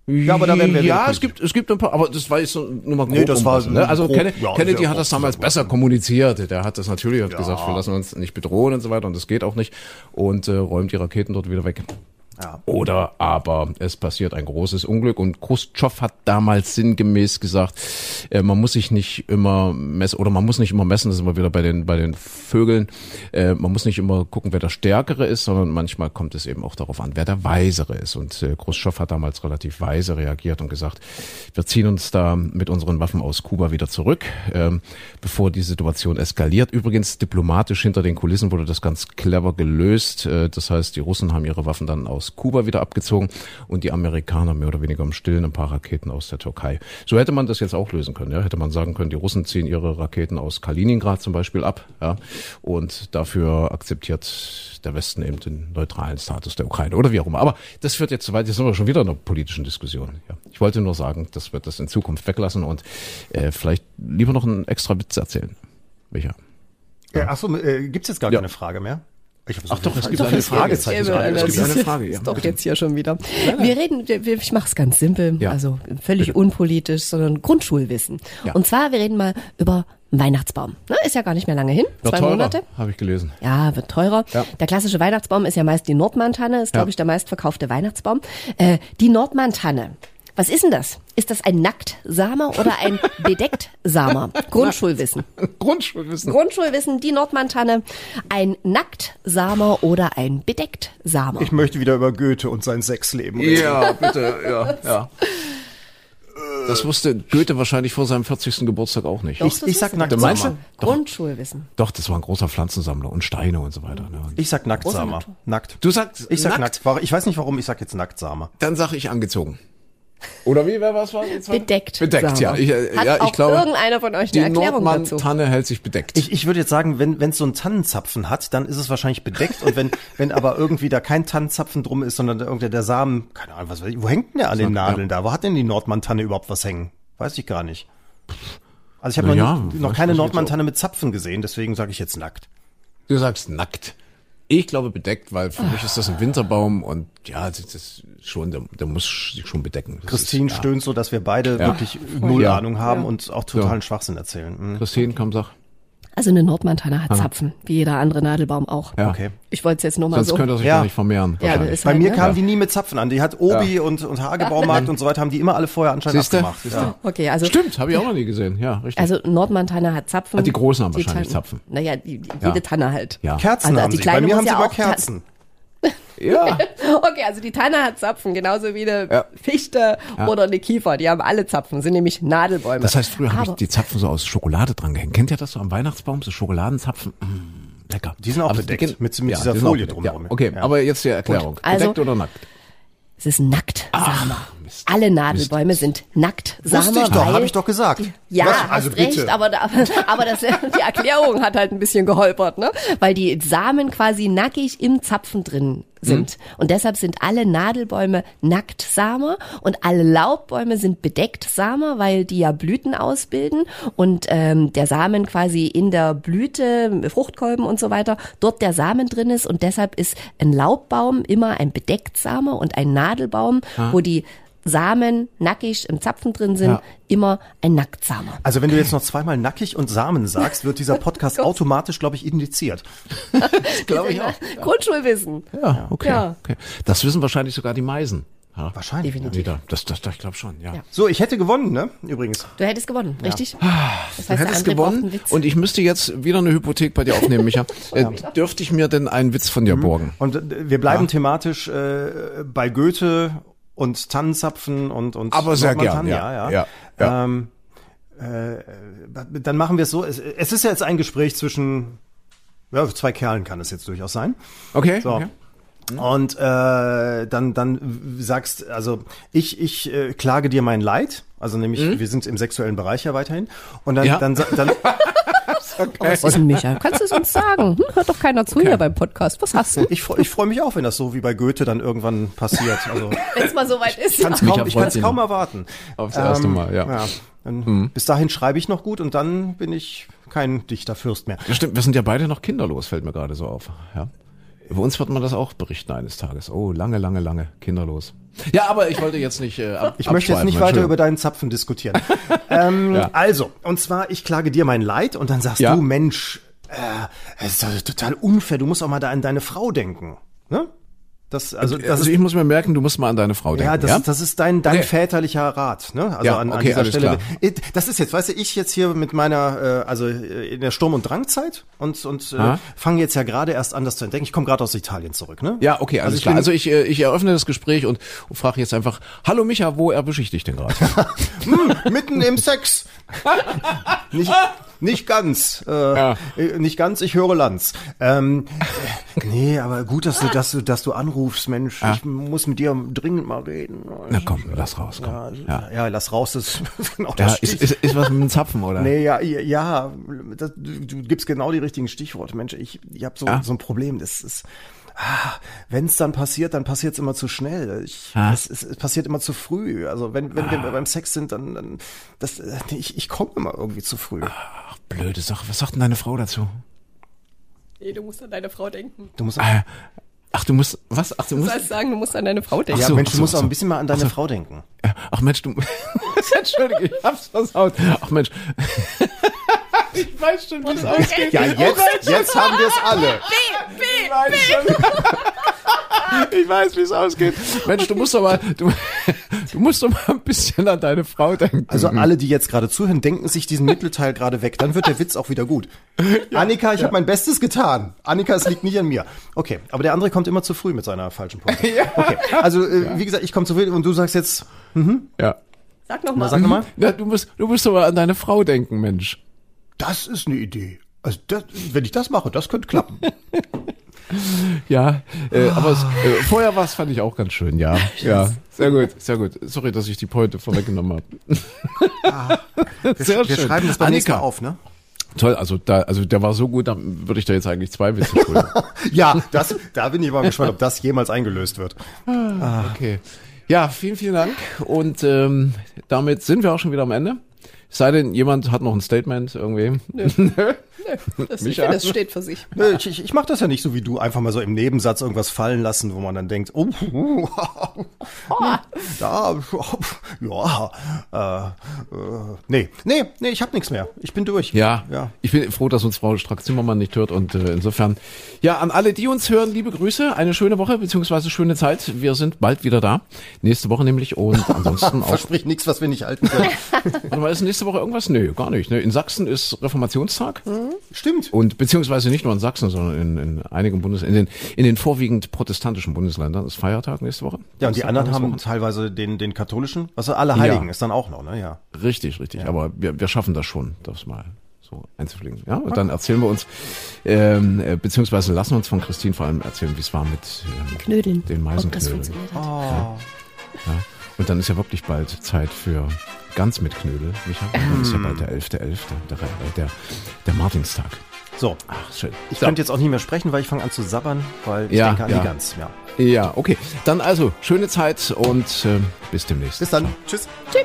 Ja, aber da werden wir Ja, es gibt, es gibt ein paar, aber das war jetzt nur mal grob nee, das war, ne? Also grob, Kennedy, ja, Kennedy hat das damals besser kommuniziert. Der hat das natürlich hat ja. gesagt, wir lassen uns nicht bedrohen und so weiter und das geht auch nicht und äh, räumt die Raketen dort wieder weg. Ja. Oder aber es passiert ein großes Unglück und Khrushchev hat damals sinngemäß gesagt, äh, man muss sich nicht immer messen oder man muss nicht immer messen, das ist immer wieder bei den bei den Vögeln, äh, man muss nicht immer gucken, wer der Stärkere ist, sondern manchmal kommt es eben auch darauf an, wer der Weisere ist. Und äh, Khrushchev hat damals relativ weise reagiert und gesagt, wir ziehen uns da mit unseren Waffen aus Kuba wieder zurück, äh, bevor die Situation eskaliert. Übrigens diplomatisch hinter den Kulissen wurde das ganz clever gelöst. Äh, das heißt, die Russen haben ihre Waffen dann aus Kuba wieder abgezogen und die Amerikaner mehr oder weniger im Stillen ein paar Raketen aus der Türkei. So hätte man das jetzt auch lösen können. Ja? Hätte man sagen können, die Russen ziehen ihre Raketen aus Kaliningrad zum Beispiel ab ja? und dafür akzeptiert der Westen eben den neutralen Status der Ukraine oder wie auch immer. Aber das führt jetzt zu weit, jetzt sind wir schon wieder in einer politischen Diskussion. Ja. Ich wollte nur sagen, dass wir das in Zukunft weglassen und äh, vielleicht lieber noch einen extra Witz erzählen. Welcher? Ja. Achso, äh, gibt's jetzt gar ja. keine Frage mehr? Ich Ach doch, es gibt doch, eine Fragezeichen. Es gibt eine Frage, ja. Ist doch jetzt hier schon wieder. Wir reden, ich mache es ganz simpel, ja. also völlig Bitte. unpolitisch, sondern Grundschulwissen. Ja. Und zwar, wir reden mal über Weihnachtsbaum. Ne, ist ja gar nicht mehr lange hin. Wird zwei teurer, Monate. Habe ich gelesen. Ja, wird teurer. Ja. Der klassische Weihnachtsbaum ist ja meist die Nordmantanne, ist, glaube ich, der meistverkaufte Weihnachtsbaum. Äh, die Nordmantanne was ist denn das? Ist das ein Nacktsamer oder ein Bedecktsamer? Grundschulwissen. Grundschulwissen. Grundschulwissen, die Nordmantanne. Ein Nacktsamer oder ein Bedecktsamer? Ich möchte wieder über Goethe und sein Sexleben reden. Ja, bitte, ja, ja. Das wusste Goethe wahrscheinlich vor seinem 40. Geburtstag auch nicht. Doch, ich, ich sag Nacktsamer. Grundschulwissen. Doch, das war ein großer Pflanzensammler und Steine und so weiter. Ne? Ich sag Nacktsamer. Nackt. Du sagst Ich sag nackt. nackt. Ich weiß nicht warum, ich sag jetzt Nacktsamer. Dann sag ich angezogen. Oder wie, wer was war jetzt? Bedeckt. Bedeckt, ja. Ich, äh, Hat ja, ich auch glaube, irgendeiner von euch eine Erklärung dazu? Tanne hält sich bedeckt. Ich, ich würde jetzt sagen, wenn es so einen Tannenzapfen hat, dann ist es wahrscheinlich bedeckt. und wenn, wenn aber irgendwie da kein Tannenzapfen drum ist, sondern irgendwer der Samen, keine Ahnung, was weiß ich, wo hängt denn der an den Nadeln ja. da? Wo hat denn die Nordmann-Tanne überhaupt was hängen? Weiß ich gar nicht. Also ich habe noch, ja, noch keine Nordmann-Tanne mit Zapfen gesehen, deswegen sage ich jetzt nackt. Du sagst nackt. Ich glaube bedeckt, weil für mich ist das ein Winterbaum und ja, das ist schon, der, der muss sich schon bedecken. Das Christine ist, stöhnt so, dass wir beide ja. wirklich null ja. Ahnung haben ja. und auch totalen Schwachsinn erzählen. Mhm. Christine, komm, sag. Also eine Nordmantanne hat Zapfen, wie jeder andere Nadelbaum auch. Ja. Okay. Ich wollte es jetzt nur mal Sonst so. könnte er sich ja. gar nicht vermehren. Ja, ist Bei halt, mir ne? kamen die nie mit Zapfen an. Die hat Obi ja. und, und Hagebaumarkt und so weiter, haben die immer alle vorher anscheinend Siehste? abgemacht. Ja. Okay, also. Stimmt, habe ich auch noch nie gesehen. Ja, richtig. Also Nordmantanne hat Zapfen. Ah, die großen haben wahrscheinlich Zapfen. Naja, die, die, jede Tanne halt. Ja. Kerzen also, haben die sie. Bei mir haben sie immer Kerzen. Ja. okay, also die Tanne hat Zapfen, genauso wie eine ja. Fichte ja. oder eine Kiefer. Die haben alle Zapfen, sind nämlich Nadelbäume. Das heißt, früher habe ich die Zapfen so aus Schokolade dran gehängt. Kennt ihr das so am Weihnachtsbaum, so Schokoladenzapfen? Mmh, lecker. Die sind auch aber bedeckt, die, mit, mit ja, dieser Folie drumherum. Okay, aber jetzt die Erklärung. Also, bedeckt oder nackt? Es ist nackt, Ach, Alle Nadelbäume Mist. sind nackt. Wusste ich doch, habe ich doch gesagt. Ja, Was? also hast bitte. recht, aber, da, aber das, die Erklärung hat halt ein bisschen geholpert, ne? Weil die Samen quasi nackig im Zapfen drin sind. Mhm. Und deshalb sind alle Nadelbäume Nacktsamer und alle Laubbäume sind Bedecktsamer, weil die ja Blüten ausbilden und ähm, der Samen quasi in der Blüte, Fruchtkolben und so weiter, dort der Samen drin ist und deshalb ist ein Laubbaum immer ein Bedecktsamer und ein Nadelbaum, ah. wo die Samen nackig im Zapfen drin sind, ja. immer ein Nacktsamer. Also wenn du jetzt noch zweimal nackig und Samen sagst, wird dieser Podcast automatisch, glaube ich, indiziert. glaube ich auch. Grundschulwissen. Ja, okay, ja. okay. Das wissen wahrscheinlich sogar die Meisen. Ja. Wahrscheinlich. Definitiv. Wieder. Das, das, das ich glaube schon, ja. Ja. So, ich hätte gewonnen, ne? Übrigens. Du hättest gewonnen, richtig? Das Du heißt, hättest gewonnen und ich müsste jetzt wieder eine Hypothek bei dir aufnehmen, Micha. Äh, dürfte ich mir denn einen Witz von dir borgen? Und äh, wir bleiben thematisch äh, bei Goethe und Tannenzapfen und und Aber sehr gern, Tannen, ja, ja, ja, ja. Ähm, äh, dann machen wir es so. Es, es ist ja jetzt ein Gespräch zwischen ja, zwei Kerlen kann es jetzt durchaus sein. Okay. So. okay. Und äh, dann dann sagst also ich ich äh, klage dir mein Leid, also nämlich wir sind im sexuellen Bereich ja weiterhin und dann Mhm. Ja. dann sa- dann Was ist denn, Micha? Kannst du es uns sagen? Hm? Hört doch keiner zu hier beim Podcast. Was hast du? ich freu- ich freue mich auch, wenn das so wie bei Goethe dann irgendwann passiert. Also Wenn es mal soweit ist. kann's Micha kaum, ich kann es kaum noch. erwarten. Aufs erste Mal, ja. Mhm. Dann, Bis dahin schreibe ich noch gut und dann bin ich kein Dichterfürst mehr. Ja, stimmt, wir sind ja beide noch kinderlos, fällt mir gerade so auf. Ja. Über uns wird man das auch berichten eines Tages. Oh, lange, lange, lange kinderlos. Ja, aber ich wollte jetzt nicht äh, ab, Ich möchte jetzt nicht weiter über deinen Zapfen diskutieren. ähm, Ja. Also, und zwar, ich klage dir mein Leid und dann sagst Ja. du, Mensch, äh, das ist doch total unfair, du musst auch mal da an deine Frau denken. Ne? Das, also, das Also ist, ich muss mir merken, du musst mal an deine Frau denken. ja, das, ja? Ist, das ist dein, dein Okay. väterlicher Rat, ne? Also Ja, an, an okay, dieser alles Stelle. klar. Das ist jetzt, weißt du, ich jetzt hier mit meiner, äh, also äh, in der Sturm- und Drangzeit und, und äh, Ah. fange jetzt ja gerade erst an, das zu entdecken. Ich komme gerade aus Italien zurück, ne? Ja, okay, alles Also ich klar. Also ich, äh, ich eröffne das Gespräch und, und frage jetzt einfach, hallo Micha, wo erwische ich dich denn gerade? Mitten im Sex. nicht, nicht ganz. Äh, Ja. Nicht ganz, ich höre Lanz. Ähm, äh, nee, aber gut, dass du, dass du, dass du anrufst, Mensch. Ich muss mit dir dringend mal reden. Na komm, lass raus, komm. Ja, Ja, ja. lass raus, das ist genau ja das ist, ist, ist was mit dem Zapfen, oder? Nee, ja, ja, ja das, du, du gibst genau die richtigen Stichworte. Mensch, ich, ich habe so, Ja. so ein Problem. Das ist, ah, wenn es dann passiert, dann passiert es immer zu schnell. Ich, Ah. es, es, es passiert immer zu früh. Also wenn, wenn wir beim Sex sind, dann, dann das, äh, ich, ich komme immer irgendwie zu früh. Ach, blöde Sache. Was sagt denn deine Frau dazu? Nee, du musst an deine Frau denken. Du musst, Äh, ach, du musst, was? Ach, du Du musst, sollst sagen, du musst an deine Frau denken. ja, so, Mensch, ach du so, musst ach auch so. ein bisschen mal an deine Frau denken. ach Mensch, du, Entschuldige, ich hab's versaut. Ach Mensch. ich weiß schon, wie es ausgeht. Ja, jetzt, jetzt haben wir es alle. Ich weiß schon. Ich weiß, wie es ausgeht. Mensch, du musst doch mal, du, du musst doch mal ein bisschen an deine Frau denken. Also alle, die jetzt gerade zuhören, denken sich diesen Mittelteil gerade weg. Dann wird der Witz auch wieder gut. Annika, ich habe mein Bestes getan. Annika, es liegt nicht an mir. Okay, aber der andere kommt immer zu früh mit seiner falschen Punkte. Okay, also äh, wie gesagt, ich komme zu früh und du sagst jetzt, ja. Sag noch na, mal. sag nochmal. ja, du musst, du musst doch mal an deine Frau denken, Mensch. Das ist eine Idee. Also das, wenn ich das mache, das könnte klappen. Ja, äh, aber es, äh, vorher war es, fand ich auch ganz schön, ja. Ja, sehr gut, sehr gut. Sorry, dass ich die Pointe vorweggenommen habe. Sehr Ah. Wir schön. schreiben das beim nächsten Mal auf, ne? Toll, also da, also der war so gut, da würde ich da jetzt eigentlich zwei Witze schulden. Ja, das, da bin ich mal gespannt, ob das jemals eingelöst wird. Okay. Ja, vielen, vielen Dank. Und ähm, damit sind wir auch schon wieder am Ende. Es sei denn, jemand hat noch ein Statement irgendwie. Das, ich finde, das steht für sich. Nö, Ich, ich, ich mache das ja nicht so wie du, einfach mal so im Nebensatz irgendwas fallen lassen, wo man dann denkt, oh, uh, da, ja, äh, äh, nee, nee, nee, ich hab nichts mehr. Ich bin durch. Ja, ja. ich bin froh, dass uns Frau Strack-Zimmermann nicht hört und äh, insofern, ja, an alle, die uns hören, liebe Grüße, eine schöne Woche beziehungsweise schöne Zeit. Wir sind bald wieder da, nächste Woche nämlich und ansonsten auch. Versprich nichts, was wir nicht halten können. Warte mal, ist nächste Woche irgendwas? Nö, gar nicht. Ne? In Sachsen ist Reformationstag Stimmt. und beziehungsweise nicht nur in Sachsen, sondern in, in einigen Bundes, in den, in den vorwiegend protestantischen Bundesländern ist Feiertag nächste Woche. Ja, und die anderen nächste haben Woche. teilweise den, den katholischen, also alle Heiligen Ja. ist dann auch noch, ne, ja. Richtig, richtig. Aber wir, wir schaffen das schon, das mal so einzufliegen. Ja, und dann erzählen wir uns, ähm, äh, beziehungsweise lassen uns von Christine vor allem erzählen, wie es war mit ähm, Knödeln. den Ob das Meisenknödeln. funktioniert hat. Ja. Und dann ist ja wirklich bald Zeit für ganz mit Knödel, Micha. Dann ist ja bald der 11.11., der, der, der, der Martinstag. So, Ach, schön. ich So. könnte jetzt auch nicht mehr sprechen, weil ich fange an zu sabbern, weil ich Ja, denke an ja. die Gans, ja. Ja, okay. Dann also, schöne Zeit und äh, bis demnächst. Bis dann. Tschüss. Tschüss.